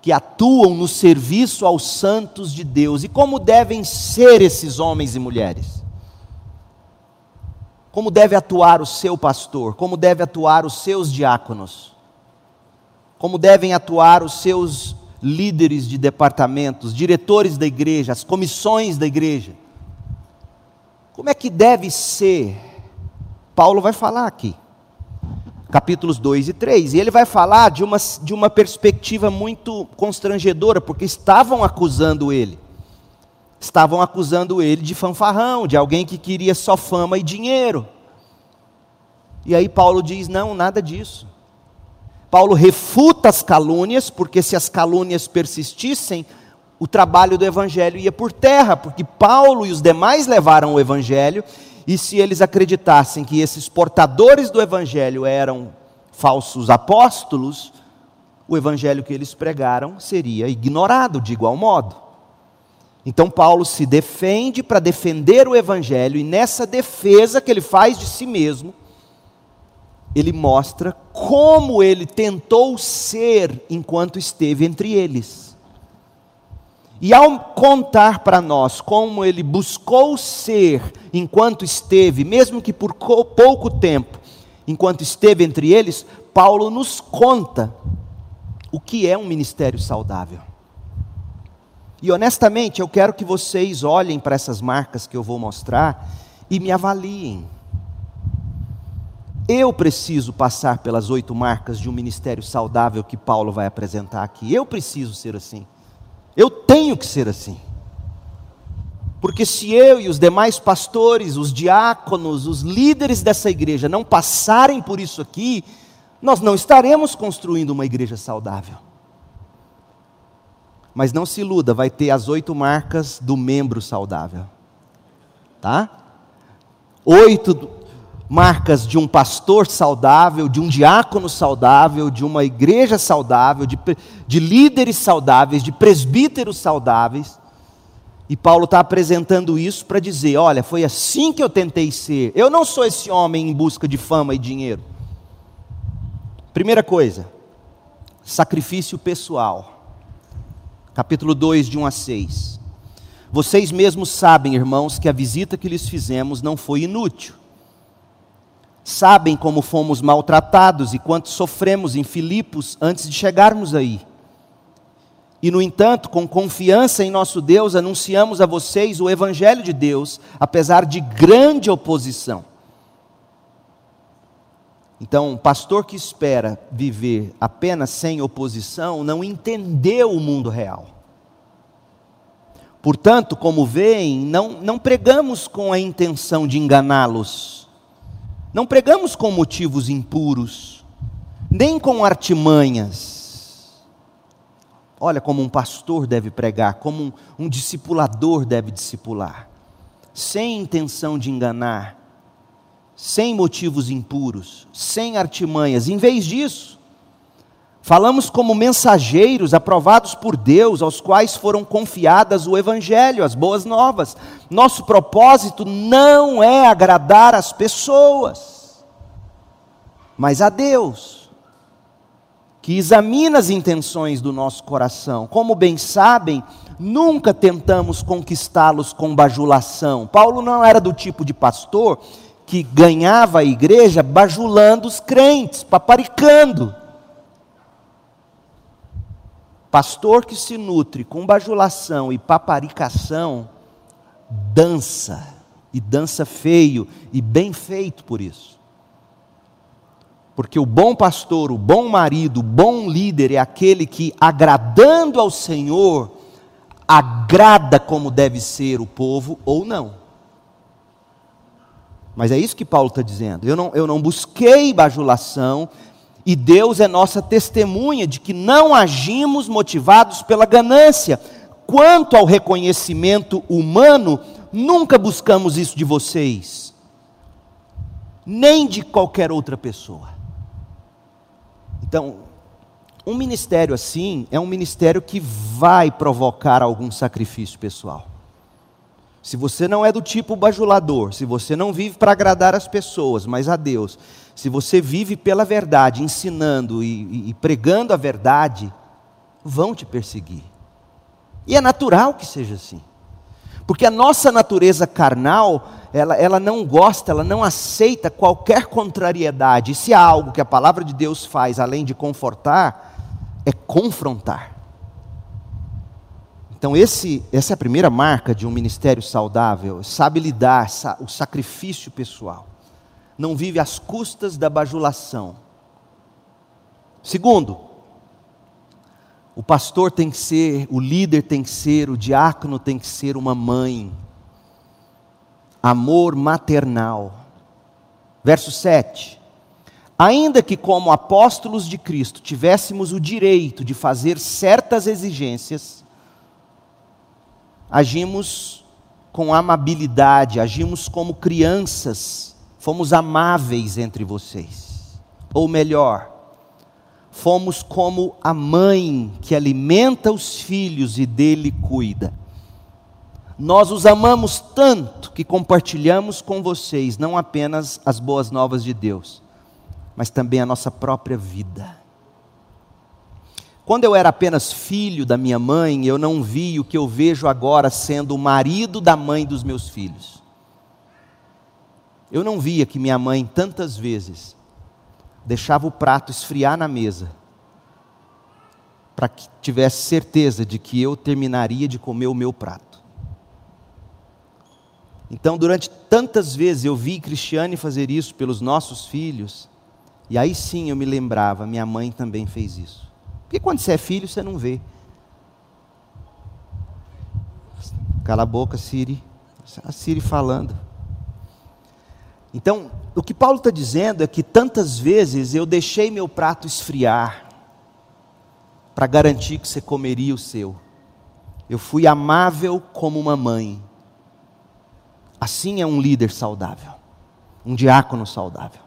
que atuam no serviço aos santos de Deus. E como devem ser esses homens e mulheres? Como deve atuar o seu pastor, como deve atuar os seus diáconos, como devem atuar os seus líderes de departamentos, diretores da igreja, as comissões da igreja. Como é que deve ser? Paulo vai falar aqui, capítulos 2 e 3, e ele vai falar de uma, de uma perspectiva muito constrangedora, porque estavam acusando ele. Estavam acusando ele de fanfarrão, de alguém que queria só fama e dinheiro. E aí Paulo diz: não, nada disso. Paulo refuta as calúnias, porque se as calúnias persistissem, o trabalho do evangelho ia por terra, porque Paulo e os demais levaram o evangelho, e se eles acreditassem que esses portadores do evangelho eram falsos apóstolos, o evangelho que eles pregaram seria ignorado de igual modo. Então Paulo se defende para defender o evangelho e nessa defesa que ele faz de si mesmo, ele mostra como ele tentou ser enquanto esteve entre eles. E ao contar para nós como ele buscou ser enquanto esteve, mesmo que por pouco tempo, enquanto esteve entre eles, Paulo nos conta o que é um ministério saudável. E honestamente, eu quero que vocês olhem para essas marcas que eu vou mostrar e me avaliem. Eu preciso passar pelas oito marcas de um ministério saudável que Paulo vai apresentar aqui. Eu preciso ser assim. Eu tenho que ser assim. Porque se eu e os demais pastores, os diáconos, os líderes dessa igreja não passarem por isso aqui, nós não estaremos construindo uma igreja saudável. Mas não se iluda, vai ter as oito marcas do membro saudável. Tá? Oito marcas de um pastor saudável, de um diácono saudável, de uma igreja saudável, de, de líderes saudáveis, de presbíteros saudáveis. E Paulo está apresentando isso para dizer: olha, foi assim que eu tentei ser. Eu não sou esse homem em busca de fama e dinheiro. Primeira coisa, sacrifício pessoal. Capítulo 2, de 1 a 6. Vocês mesmos sabem, irmãos, que a visita que lhes fizemos não foi inútil sabem como fomos maltratados e quanto sofremos em Filipos antes de chegarmos aí. E, no entanto, com confiança em nosso Deus, anunciamos a vocês o Evangelho de Deus, apesar de grande oposição. Então, um pastor que espera viver apenas sem oposição não entendeu o mundo real. Portanto, como veem, não, não pregamos com a intenção de enganá-los não pregamos com motivos impuros, nem com artimanhas. Olha como um pastor deve pregar, como um, um discipulador deve discipular, sem intenção de enganar, sem motivos impuros, sem artimanhas. Em vez disso, Falamos como mensageiros aprovados por Deus, aos quais foram confiadas o Evangelho, as boas novas. Nosso propósito não é agradar as pessoas, mas a Deus, que examina as intenções do nosso coração. Como bem sabem, nunca tentamos conquistá-los com bajulação. Paulo não era do tipo de pastor que ganhava a igreja bajulando os crentes, paparicando. Pastor que se nutre com bajulação e paparicação, dança, e dança feio, e bem feito por isso. Porque o bom pastor, o bom marido, o bom líder é aquele que, agradando ao Senhor, agrada como deve ser o povo ou não. Mas é isso que Paulo está dizendo. Eu não, eu não busquei bajulação, e Deus é nossa testemunha de que não agimos motivados pela ganância. Quanto ao reconhecimento humano, nunca buscamos isso de vocês, nem de qualquer outra pessoa. Então, um ministério assim é um ministério que vai provocar algum sacrifício pessoal. Se você não é do tipo bajulador, se você não vive para agradar as pessoas, mas a Deus, se você vive pela verdade, ensinando e, e, pregando a verdade, vão te perseguir. E é natural que seja assim. Porque a nossa natureza carnal, ela, ela não gosta, ela não aceita qualquer contrariedade. E se há algo que a palavra de Deus faz, além de confortar, é confrontar. Então, esse, essa é a primeira marca de um ministério saudável, sabe lidar o sacrifício pessoal não vive às custas da bajulação. Segundo, o pastor tem que ser, o líder tem que ser, o diácono tem que ser uma mãe. Amor maternal. Verso 7. Ainda que, como apóstolos de Cristo, tivéssemos o direito de fazer certas exigências, agimos com amabilidade, agimos como crianças fomos amáveis entre vocês. Ou melhor, fomos como a mãe que alimenta os filhos e dele cuida. Nós os amamos tanto que compartilhamos com vocês não apenas as boas novas de Deus, mas também a nossa própria vida. Quando eu era apenas filho da minha mãe, eu não vi o que eu vejo agora sendo o marido da mãe dos meus filhos. Eu não via que minha mãe tantas vezes deixava o prato esfriar na mesa para que tivesse certeza de que eu terminaria de comer o meu prato. Então, durante tantas vezes eu vi Cristiane fazer isso pelos nossos filhos, e aí sim eu me lembrava, minha mãe também fez isso. Porque quando você é filho, você não vê. Cala a boca, Siri. A Siri falando. Então, o que Paulo está dizendo é que tantas vezes eu deixei meu prato esfriar para garantir que você comeria o seu. Eu fui amável como uma mãe. Assim é um líder saudável, um diácono saudável,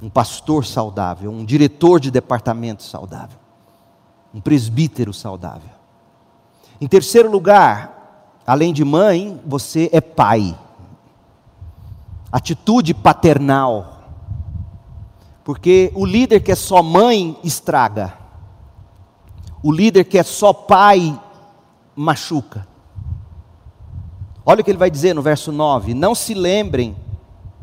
um pastor saudável, um diretor de departamento saudável, um presbítero saudável. Em terceiro lugar, além de mãe, você é pai atitude paternal. Porque o líder que é só mãe estraga. O líder que é só pai machuca. Olha o que ele vai dizer no verso 9: Não se lembrem,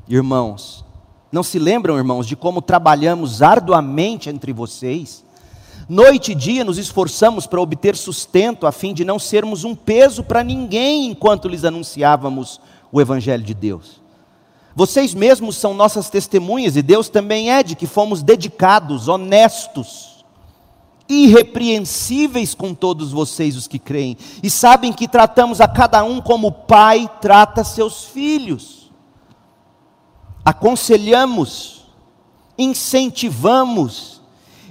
irmãos, não se lembram, irmãos, de como trabalhamos arduamente entre vocês. Noite e dia nos esforçamos para obter sustento, a fim de não sermos um peso para ninguém enquanto lhes anunciávamos o Evangelho de Deus. Vocês mesmos são nossas testemunhas, e Deus também é de que fomos dedicados, honestos, irrepreensíveis com todos vocês, os que creem, e sabem que tratamos a cada um como o pai trata seus filhos. Aconselhamos, incentivamos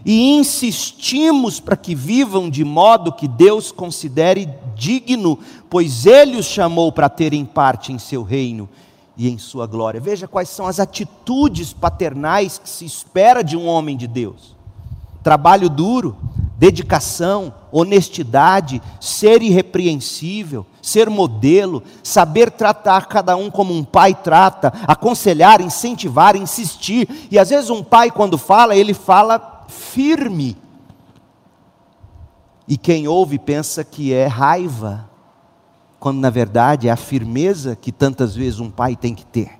e insistimos para que vivam de modo que Deus considere digno, pois Ele os chamou para terem parte em seu reino e em sua glória. Veja quais são as atitudes paternais que se espera de um homem de Deus: trabalho duro, dedicação, honestidade, ser irrepreensível, ser modelo, saber tratar cada um como um pai trata, aconselhar, incentivar, insistir. E às vezes um pai, quando fala, ele fala firme. E quem ouve pensa que é raiva quando na verdade é a firmeza que tantas vezes um pai tem que ter.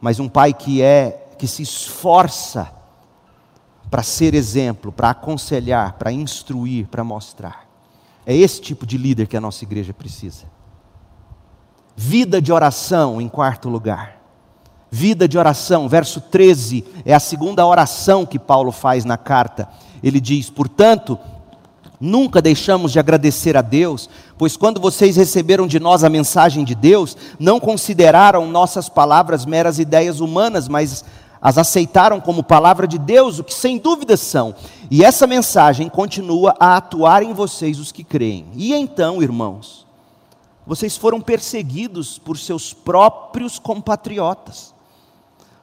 Mas um pai que é que se esforça para ser exemplo, para aconselhar, para instruir, para mostrar. É esse tipo de líder que a nossa igreja precisa. Vida de oração, em quarto lugar. Vida de oração, verso 13, é a segunda oração que Paulo faz na carta. Ele diz: Portanto, Nunca deixamos de agradecer a Deus, pois quando vocês receberam de nós a mensagem de Deus, não consideraram nossas palavras meras ideias humanas, mas as aceitaram como palavra de Deus, o que sem dúvida são. E essa mensagem continua a atuar em vocês, os que creem. E então, irmãos, vocês foram perseguidos por seus próprios compatriotas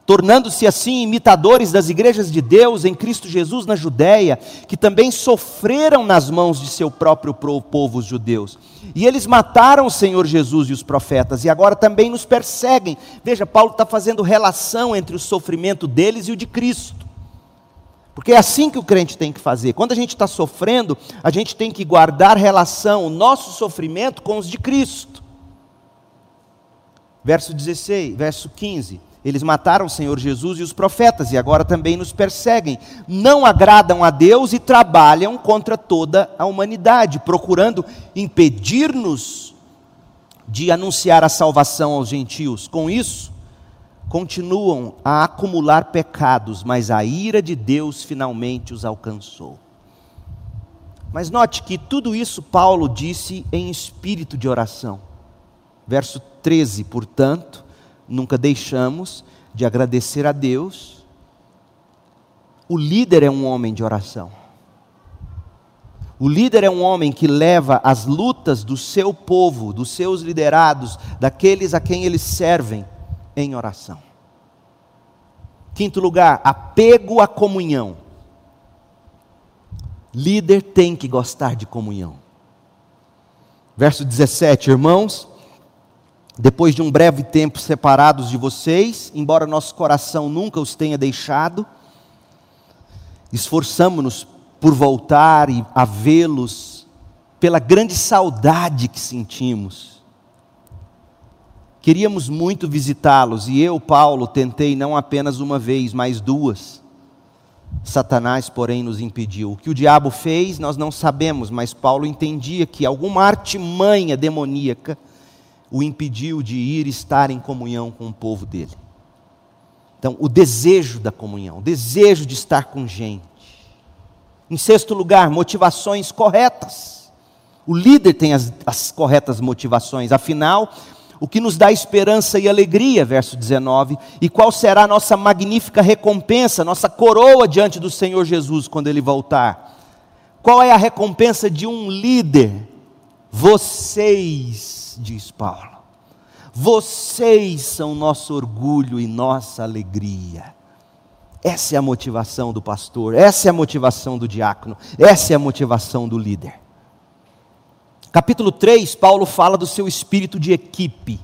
tornando-se assim imitadores das igrejas de Deus em Cristo Jesus na Judéia, que também sofreram nas mãos de seu próprio povo, os judeus. E eles mataram o Senhor Jesus e os profetas, e agora também nos perseguem. Veja, Paulo está fazendo relação entre o sofrimento deles e o de Cristo. Porque é assim que o crente tem que fazer. Quando a gente está sofrendo, a gente tem que guardar relação, o nosso sofrimento com os de Cristo. Verso 16, verso 15. Eles mataram o Senhor Jesus e os profetas e agora também nos perseguem. Não agradam a Deus e trabalham contra toda a humanidade, procurando impedir-nos de anunciar a salvação aos gentios. Com isso, continuam a acumular pecados, mas a ira de Deus finalmente os alcançou. Mas note que tudo isso Paulo disse em espírito de oração. Verso 13, portanto, nunca deixamos de agradecer a Deus. O líder é um homem de oração. O líder é um homem que leva as lutas do seu povo, dos seus liderados, daqueles a quem eles servem, em oração. Quinto lugar, apego à comunhão. Líder tem que gostar de comunhão. Verso 17, irmãos, depois de um breve tempo separados de vocês, embora nosso coração nunca os tenha deixado, esforçamos-nos por voltar e a vê-los pela grande saudade que sentimos. Queríamos muito visitá-los e eu, Paulo, tentei não apenas uma vez, mas duas. Satanás, porém, nos impediu. O que o diabo fez, nós não sabemos, mas Paulo entendia que alguma artimanha demoníaca o impediu de ir estar em comunhão com o povo dele. Então, o desejo da comunhão, o desejo de estar com gente. Em sexto lugar, motivações corretas. O líder tem as, as corretas motivações, afinal, o que nos dá esperança e alegria, verso 19, e qual será a nossa magnífica recompensa, nossa coroa diante do Senhor Jesus quando ele voltar. Qual é a recompensa de um líder? Vocês, diz Paulo, vocês são nosso orgulho e nossa alegria. Essa é a motivação do pastor, essa é a motivação do diácono, essa é a motivação do líder. Capítulo 3, Paulo fala do seu espírito de equipe.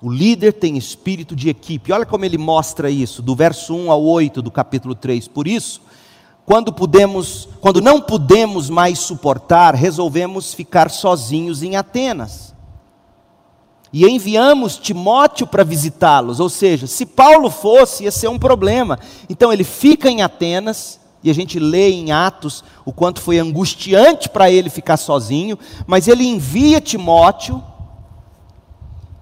O líder tem espírito de equipe. Olha como ele mostra isso, do verso 1 ao 8 do capítulo 3. Por isso, quando podemos, quando não podemos mais suportar, resolvemos ficar sozinhos em Atenas e enviamos Timóteo para visitá-los. Ou seja, se Paulo fosse, ia ser um problema. Então ele fica em Atenas, e a gente lê em Atos o quanto foi angustiante para ele ficar sozinho, mas ele envia Timóteo.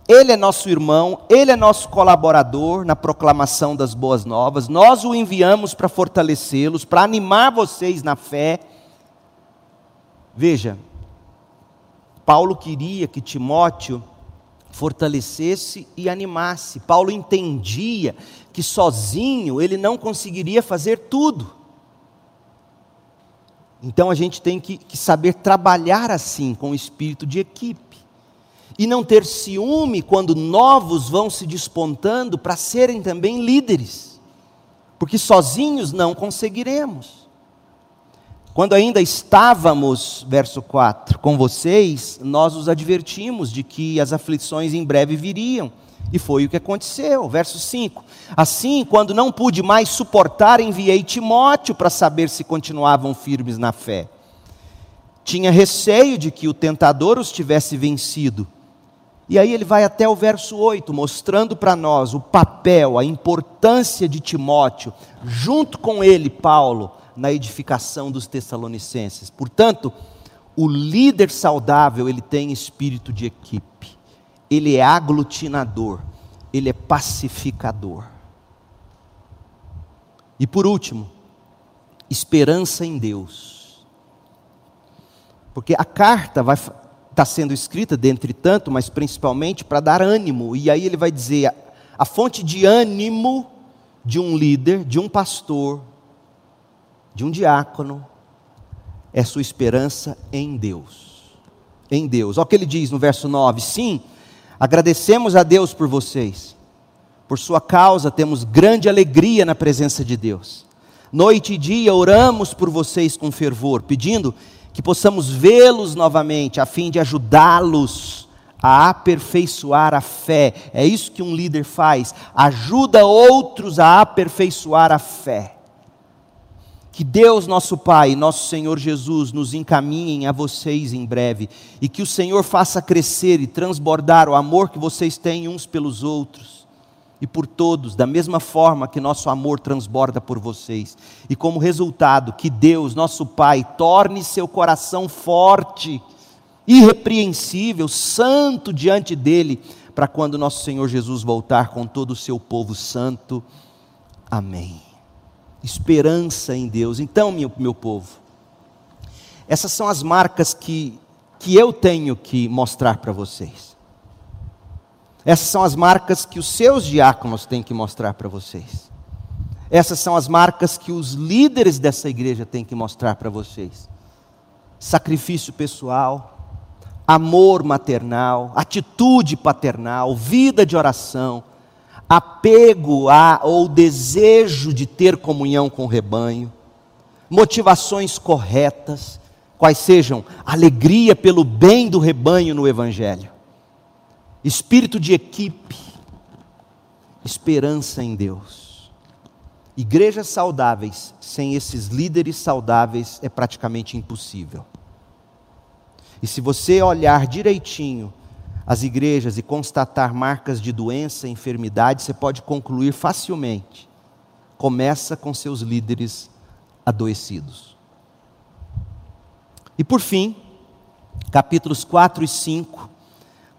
Ele é nosso irmão, ele é nosso colaborador na proclamação das boas novas. Nós o enviamos para fortalecê-los, para animar vocês na fé. Veja, Paulo queria que Timóteo fortalecesse e animasse. Paulo entendia que sozinho ele não conseguiria fazer tudo. Então a gente tem que, que, saber trabalhar assim, com o espírito de equipe. E não ter ciúme quando novos vão se despontando para serem também líderes. Porque sozinhos não conseguiremos. Quando ainda estávamos, verso 4, com vocês, nós os advertimos de que as aflições em breve viriam. E foi o que aconteceu. Verso 5: Assim, quando não pude mais suportar, enviei Timóteo para saber se continuavam firmes na fé. Tinha receio de que o tentador os tivesse vencido. E aí ele vai até o verso 8, mostrando para nós o papel, a importância de Timóteo, junto com ele, Paulo, na edificação dos Tessalonicenses. Portanto, o líder saudável, ele tem espírito de equipe. Ele é aglutinador, ele é pacificador. E por último, esperança em Deus. Porque a carta vai está sendo escrita dentre tanto, mas principalmente para dar ânimo. E aí ele vai dizer a, a fonte de ânimo de um líder, de um pastor, de um diácono é sua esperança em Deus. Em Deus. Olha o que ele diz no verso 9: Sim, agradecemos a Deus por vocês. Por sua causa temos grande alegria na presença de Deus. Noite e dia oramos por vocês com fervor, pedindo que possamos vê-los novamente, a fim de ajudá-los a aperfeiçoar a fé. É isso que um líder faz, ajuda outros a aperfeiçoar a fé. Que Deus, nosso Pai, nosso Senhor Jesus, nos encaminhem a vocês em breve e que o Senhor faça crescer e transbordar o amor que vocês têm uns pelos outros e por todos, da mesma forma que nosso amor transborda por vocês. E como resultado, que Deus, nosso Pai, torne seu coração forte, irrepreensível, santo diante dele, para quando nosso Senhor Jesus voltar com todo o seu povo santo. Amém esperança em Deus. Então, meu, meu povo, essas são as marcas que, que eu tenho que mostrar para vocês. Essas são as marcas que os seus diáconos têm que mostrar para vocês. Essas são as marcas que os líderes dessa igreja têm que mostrar para vocês: sacrifício pessoal, amor maternal, atitude paternal, vida de oração, apego a ou desejo de ter comunhão com o rebanho, motivações corretas, quais sejam alegria pelo bem do rebanho no Evangelho, espírito de equipe, esperança em Deus. Igrejas saudáveis, sem esses líderes saudáveis, é praticamente impossível. E se você olhar direitinho as igrejas e constatar marcas de doença, enfermidade, você pode concluir facilmente. Começa com seus líderes adoecidos. E por fim, capítulos 4 e 5,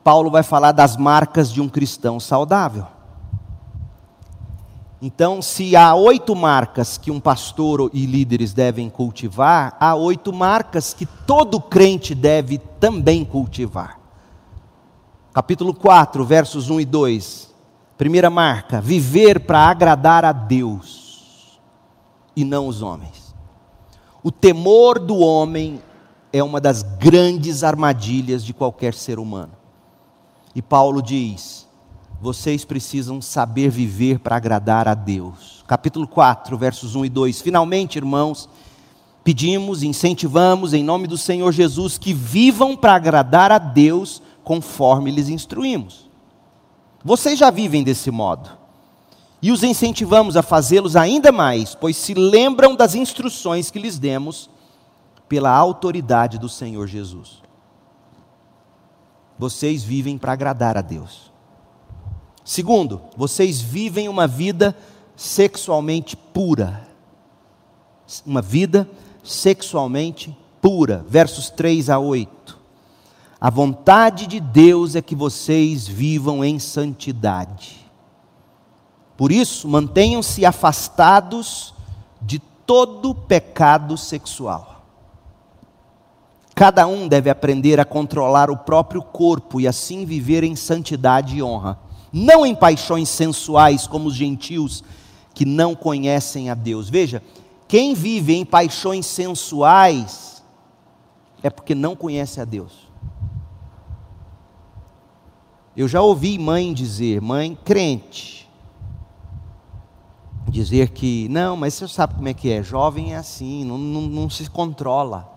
Paulo vai falar das marcas de um cristão saudável. Então, se há oito marcas que um pastor e líderes devem cultivar, há oito marcas que todo crente deve também cultivar. Capítulo 4, versos 1 e 2. Primeira marca: viver para agradar a Deus e não os homens. O temor do homem é uma das grandes armadilhas de qualquer ser humano. E Paulo diz: vocês precisam saber viver para agradar a Deus. Capítulo 4, versos 1 e 2. Finalmente, irmãos, pedimos, incentivamos em nome do Senhor Jesus que vivam para agradar a Deus conforme lhes instruímos. Vocês já vivem desse modo. E os incentivamos a fazê-los ainda mais, pois se lembram das instruções que lhes demos pela autoridade do Senhor Jesus. Vocês vivem para agradar a Deus. Segundo, vocês vivem uma vida sexualmente pura. Uma vida sexualmente pura. Versos 3 a 8. A vontade de Deus é que vocês vivam em santidade. Por isso, mantenham-se afastados de todo pecado sexual. Cada um deve aprender a controlar o próprio corpo e assim viver em santidade e honra, não em paixões sensuais como os gentios que não conhecem a Deus. Veja, quem vive em paixões sensuais é porque não conhece a Deus. Eu já ouvi mãe dizer, mãe crente, dizer que, não, mas você sabe como é que é, jovem é assim, não, não, não se controla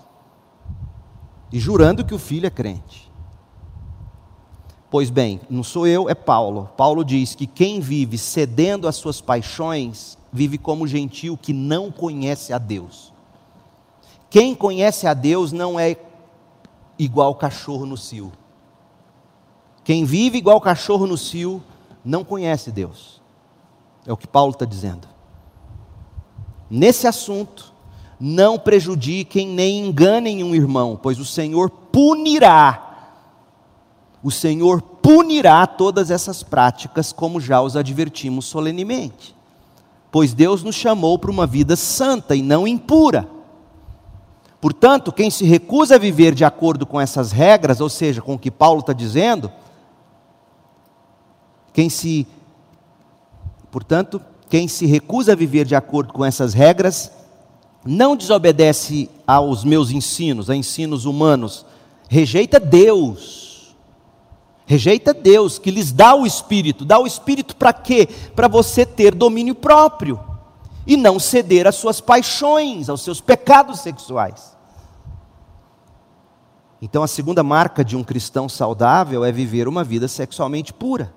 e jurando que o filho é crente. Pois bem, não sou eu, é Paulo. Paulo diz que quem vive cedendo às suas paixões, vive como gentil que não conhece a Deus. Quem conhece a Deus não é igual cachorro no cio. Quem vive igual cachorro no cio não conhece Deus. É o que Paulo está dizendo. Nesse assunto, não prejudiquem nem enganem um irmão, pois o Senhor punirá. O Senhor punirá todas essas práticas, como já os advertimos solenemente. Pois Deus nos chamou para uma vida santa e não impura. Portanto, quem se recusa a viver de acordo com essas regras, ou seja, com o que Paulo está dizendo, quem se, portanto, quem se recusa a viver de acordo com essas regras, não desobedece aos meus ensinos, a ensinos humanos, rejeita Deus. Rejeita Deus que lhes dá o espírito. Dá o espírito para quê? Para você ter domínio próprio e não ceder às suas paixões, aos seus pecados sexuais. Então, a segunda marca de um cristão saudável é viver uma vida sexualmente pura.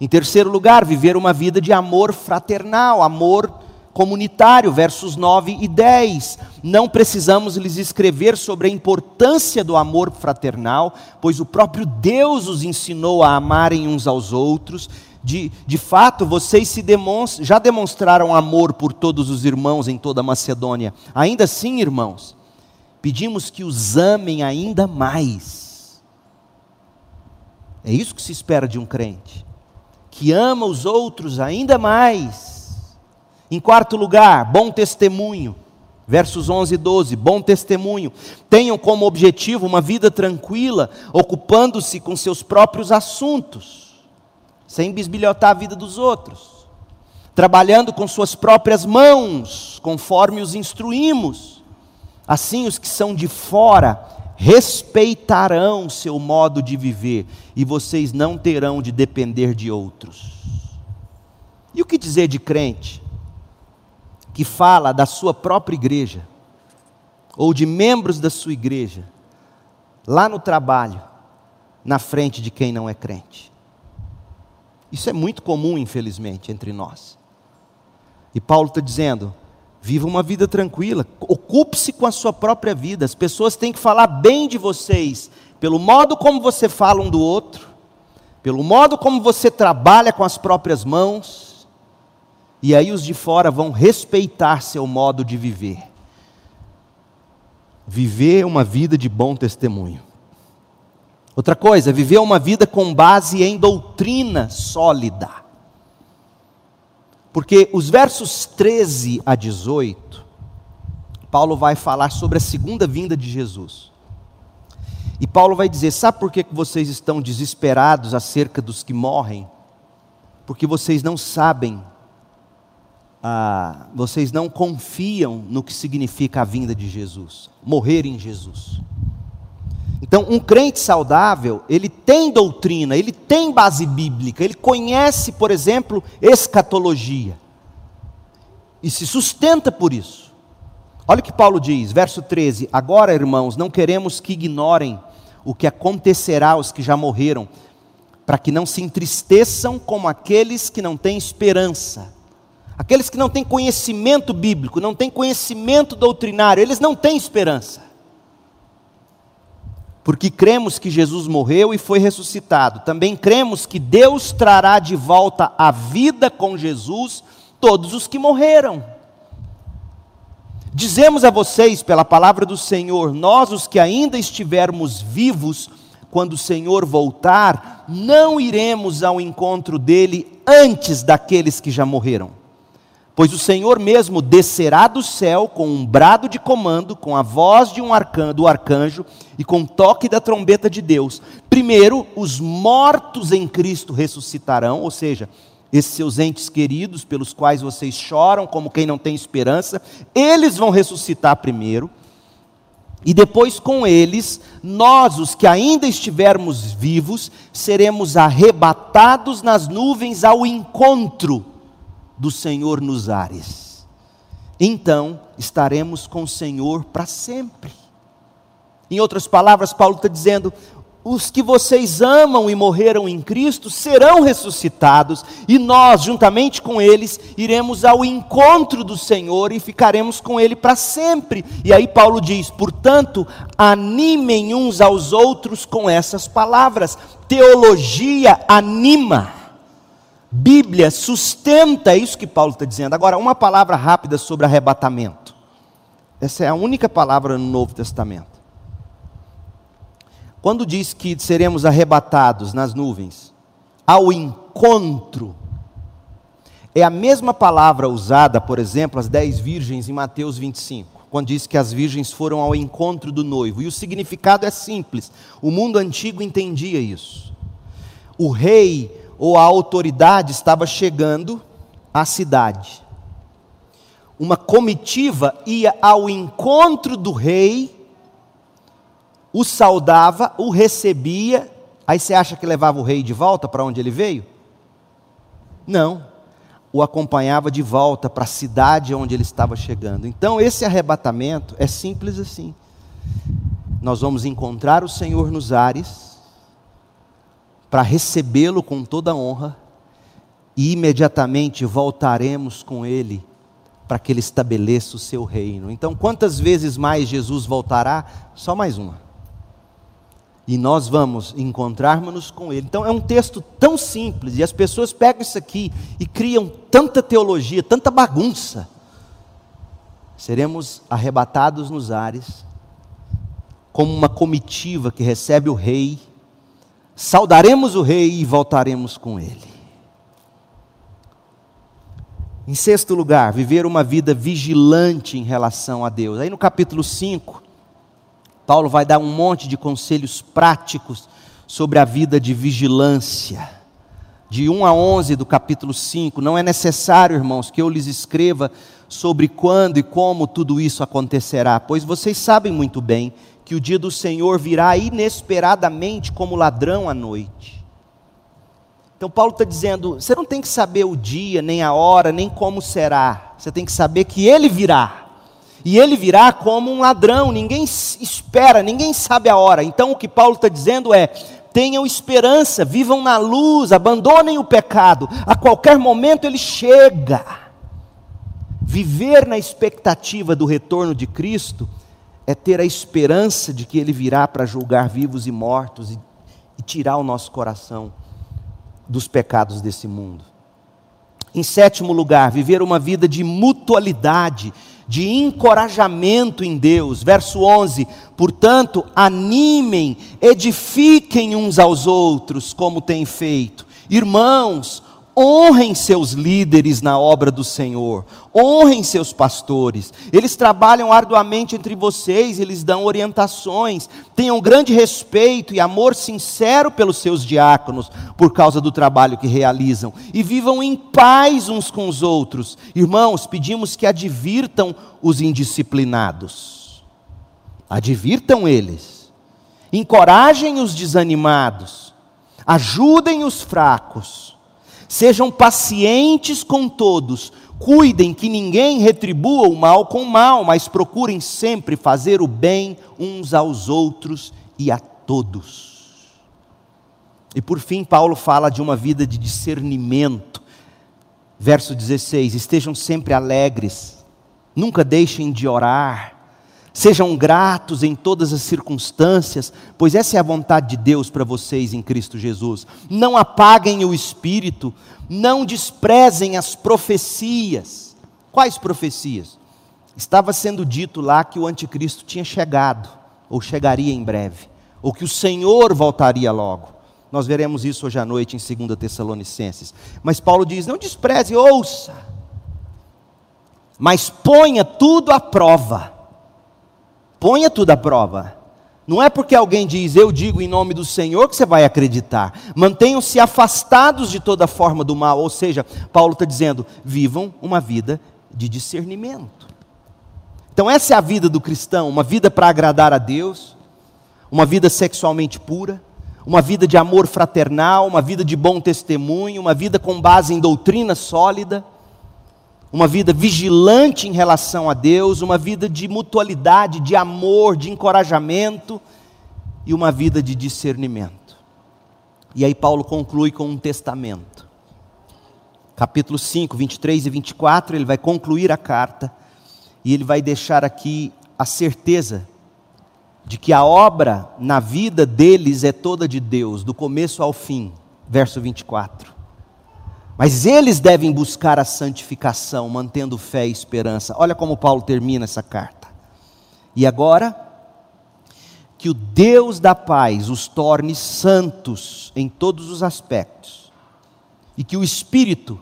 Em terceiro lugar, viver uma vida de amor fraternal, amor comunitário, versos 9 e 10. Não precisamos lhes escrever sobre a importância do amor fraternal, pois o próprio Deus os ensinou a amarem uns aos outros. De, de fato, vocês se já demonstraram amor por todos os irmãos em toda a Macedônia. Ainda assim, irmãos, pedimos que os amem ainda mais. É isso que se espera de um crente, que ama os outros ainda mais em quarto lugar, bom testemunho. Versos 11 e 12, bom testemunho. Tenham como objetivo uma vida tranquila, ocupando-se com seus próprios assuntos, sem bisbilhotar a vida dos outros, trabalhando com suas próprias mãos, conforme os instruímos. Assim, os que são de fora respeitarão seu modo de viver, e vocês não terão de depender de outros. E o que dizer de crente? que fala da sua própria igreja, ou de membros da sua igreja, lá no trabalho, na frente de quem não é crente. Isso é muito comum, infelizmente, entre nós. E Paulo está dizendo: viva uma vida tranquila, ocupe-se com a sua própria vida. As pessoas têm que falar bem de vocês, pelo modo como você fala um do outro, pelo modo como você trabalha com as próprias mãos e aí os de fora vão respeitar seu modo de viver. Viver uma vida de bom testemunho. Outra coisa, viver uma vida com base em doutrina sólida. Porque os versos 13 a 18, Paulo vai falar sobre a segunda vinda de Jesus. E Paulo vai dizer: sabe por que vocês estão desesperados acerca dos que morrem? Porque vocês não sabem, ah, vocês não confiam no que significa a vinda de Jesus, morrer em Jesus. Então, um crente saudável, ele tem doutrina, ele tem base bíblica, ele conhece, por exemplo, escatologia. E se sustenta por isso. Olha o que Paulo diz, verso 13: Agora, irmãos, não queremos que ignorem o que acontecerá aos que já morreram, para que não se entristeçam como aqueles que não têm esperança. Aqueles que não têm conhecimento bíblico, não têm conhecimento doutrinário, eles não têm esperança porque cremos que Jesus morreu e foi ressuscitado. Também cremos que Deus trará de volta à vida com Jesus todos os que morreram. Dizemos a vocês, pela palavra do Senhor, nós os que ainda estivermos vivos, quando o Senhor voltar, não iremos ao encontro dele antes daqueles que já morreram. Pois o Senhor mesmo descerá do céu com um brado de comando, com a voz de um arcanjo, do arcanjo e com o toque da trombeta de Deus. Primeiro, os mortos em Cristo ressuscitarão, ou seja, esses seus entes queridos, pelos quais vocês choram como quem não tem esperança, eles vão ressuscitar primeiro. E depois com eles, nós, os que ainda estivermos vivos, seremos arrebatados nas nuvens ao encontro do Senhor nos ares. Então estaremos com o Senhor para sempre. Em outras palavras, Paulo está dizendo: os que vocês amam e morreram em Cristo serão ressuscitados, e nós, juntamente com eles, iremos ao encontro do Senhor e ficaremos com Ele para sempre. E aí Paulo diz: portanto, animem uns aos outros com essas palavras. Teologia anima. Bíblia sustenta isso que Paulo está dizendo. Agora, uma palavra rápida sobre arrebatamento. Essa é a única palavra no Novo Testamento. Quando diz que seremos arrebatados nas nuvens, ao encontro, é a mesma palavra usada, por exemplo, as dez virgens em Mateus 25, quando diz que as virgens foram ao encontro do noivo. E o significado é simples: o mundo antigo entendia isso. O rei ou a autoridade estava chegando à cidade. Uma comitiva ia ao encontro do rei, o saudava, o recebia. Aí você acha que levava o rei de volta para onde ele veio? Não. O acompanhava de volta para a cidade onde ele estava chegando. Então, esse arrebatamento é simples assim. Nós vamos encontrar o Senhor nos ares para recebê-lo com toda honra e imediatamente voltaremos com ele para que ele estabeleça o seu reino. Então, quantas vezes mais Jesus voltará? Só mais uma. E nós vamos encontrarmos-nos com ele. Então, é um texto tão simples, e as pessoas pegam isso aqui e criam tanta teologia, tanta bagunça. Seremos arrebatados nos ares, como uma comitiva que recebe o rei saudaremos o rei e voltaremos com ele. Em sexto lugar, viver uma vida vigilante em relação a Deus. Aí no capítulo 5, Paulo vai dar um monte de conselhos práticos sobre a vida de vigilância. De 1 a 11 do capítulo 5, não é necessário, irmãos, que eu lhes escreva sobre quando e como tudo isso acontecerá, pois vocês sabem muito bem que o dia do Senhor virá inesperadamente como ladrão à noite. Então, Paulo está dizendo: você não tem que saber o dia, nem a hora, nem como será, você tem que saber que ele virá. E ele virá como um ladrão, ninguém espera, ninguém sabe a hora. Então, o que Paulo está dizendo é: tenham esperança, vivam na luz, abandonem o pecado, a qualquer momento ele chega. Viver na expectativa do retorno de Cristo é ter a esperança de que Ele virá para julgar vivos e mortos e, e tirar o nosso coração dos pecados desse mundo. Em sétimo lugar, viver uma vida de mutualidade, de encorajamento em Deus. Verso 11: Portanto, animem, edifiquem uns aos outros, como têm feito. Irmãos, Honrem seus líderes na obra do Senhor, honrem seus pastores. Eles trabalham arduamente entre vocês, eles dão orientações. Tenham grande respeito e amor sincero pelos seus diáconos, por causa do trabalho que realizam. E vivam em paz uns com os outros. Irmãos, pedimos que advirtam os indisciplinados. Advirtam eles. Encorajem os desanimados. Ajudem os fracos Sejam pacientes com todos, cuidem que ninguém retribua o mal com o mal, mas procurem sempre fazer o bem uns aos outros e a todos. E por fim, Paulo fala de uma vida de discernimento. Verso 16: Estejam sempre alegres, nunca deixem de orar Sejam gratos em todas as circunstâncias, pois essa é a vontade de Deus para vocês em Cristo Jesus. Não apaguem o espírito, não desprezem as profecias. Quais profecias? Estava sendo dito lá que o anticristo tinha chegado, ou chegaria em breve, ou que o Senhor voltaria logo. Nós veremos isso hoje à noite em 2 Tessalonicenses. Mas Paulo diz: não despreze, ouça, mas ponha tudo à prova Ponha tudo à prova. Não é porque alguém diz eu digo em nome do Senhor que você vai acreditar. Mantenham-se afastados de toda forma do mal. Ou seja, Paulo está dizendo: vivam uma vida de discernimento. Então, essa é a vida do cristão: uma vida para agradar a Deus, uma vida sexualmente pura, uma vida de amor fraternal, uma vida de bom testemunho, uma vida com base em doutrina sólida uma vida vigilante em relação a Deus, uma vida de mutualidade, de amor, de encorajamento e uma vida de discernimento. E aí Paulo conclui com um testamento. Capítulo 5, 23 e 24, ele vai concluir a carta e ele vai deixar aqui a certeza de que a obra na vida deles é toda de Deus, do começo ao fim. Verso 24. Mas eles devem buscar a santificação, mantendo fé e esperança. Olha como Paulo termina essa carta. E agora, que o Deus da paz os torne santos em todos os aspectos, e que o espírito,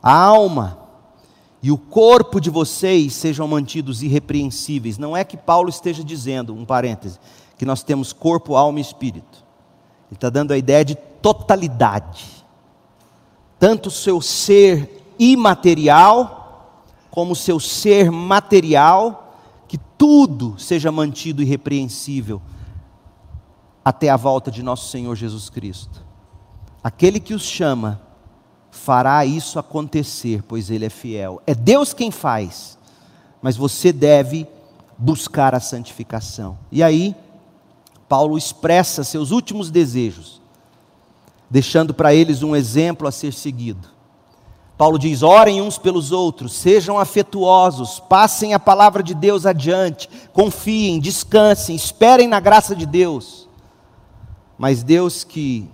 a alma e o corpo de vocês sejam mantidos irrepreensíveis. Não é que Paulo esteja dizendo, um parêntese, que nós temos corpo, alma e espírito. Ele está dando a ideia de totalidade tanto o seu ser imaterial, como o seu ser material, que tudo seja mantido irrepreensível até a volta de nosso Senhor Jesus Cristo. Aquele que os chama fará isso acontecer, pois Ele é fiel. É Deus quem faz, mas você deve buscar a santificação. E aí, Paulo expressa seus últimos desejos deixando para eles um exemplo a ser seguido. Paulo diz: orem uns pelos outros, sejam afetuosos, passem a palavra de Deus adiante, confiem, descansem, esperem na graça de Deus. Mas Deus que,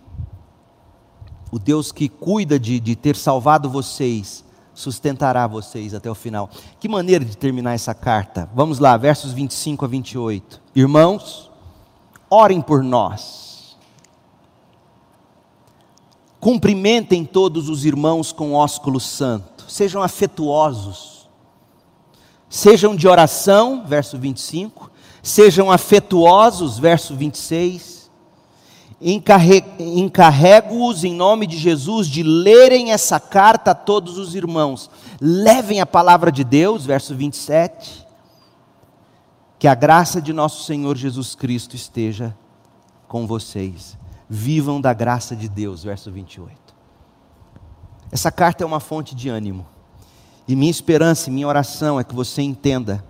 o Deus que cuida de, de ter salvado vocês, sustentará vocês até o final. Que maneira de terminar essa carta? Vamos lá, versos 25 a 28. Irmãos, orem por nós Cumprimentem todos os irmãos com ósculo santo. Sejam afetuosos. Sejam de oração, verso 25. Sejam afetuosos, verso 26. Encarrego-os em nome de Jesus de lerem essa carta a todos os irmãos. Levem a palavra de Deus, verso 27. Que a graça de nosso Senhor Jesus Cristo esteja com vocês vivam da graça de Deus, verso 28. Essa carta é uma fonte de ânimo. E minha esperança e minha oração é que você entenda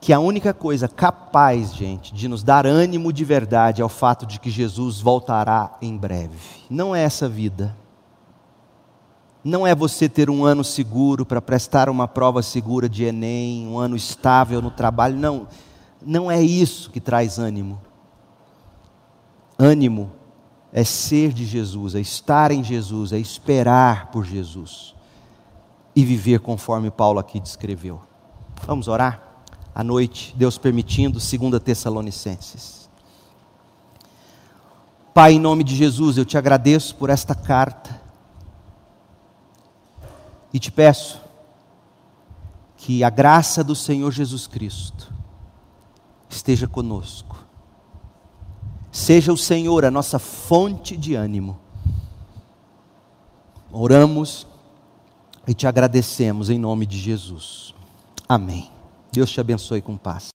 que a única coisa capaz, gente, de nos dar ânimo de verdade é o fato de que Jesus voltará em breve. Não é essa vida. Não é você ter um ano seguro para prestar uma prova segura de Enem, um ano estável no trabalho. Não, não é isso que traz ânimo. Ânimo é ser de Jesus, é estar em Jesus, é esperar por Jesus e viver conforme Paulo aqui descreveu. Vamos orar? À noite, Deus permitindo, 2 Tessalonicenses. Pai, em nome de Jesus, eu te agradeço por esta carta e te peço que a graça do Senhor Jesus Cristo esteja conosco. Seja o Senhor a nossa fonte de ânimo. Oramos e te agradecemos em nome de Jesus. Amém. Deus te abençoe com paz.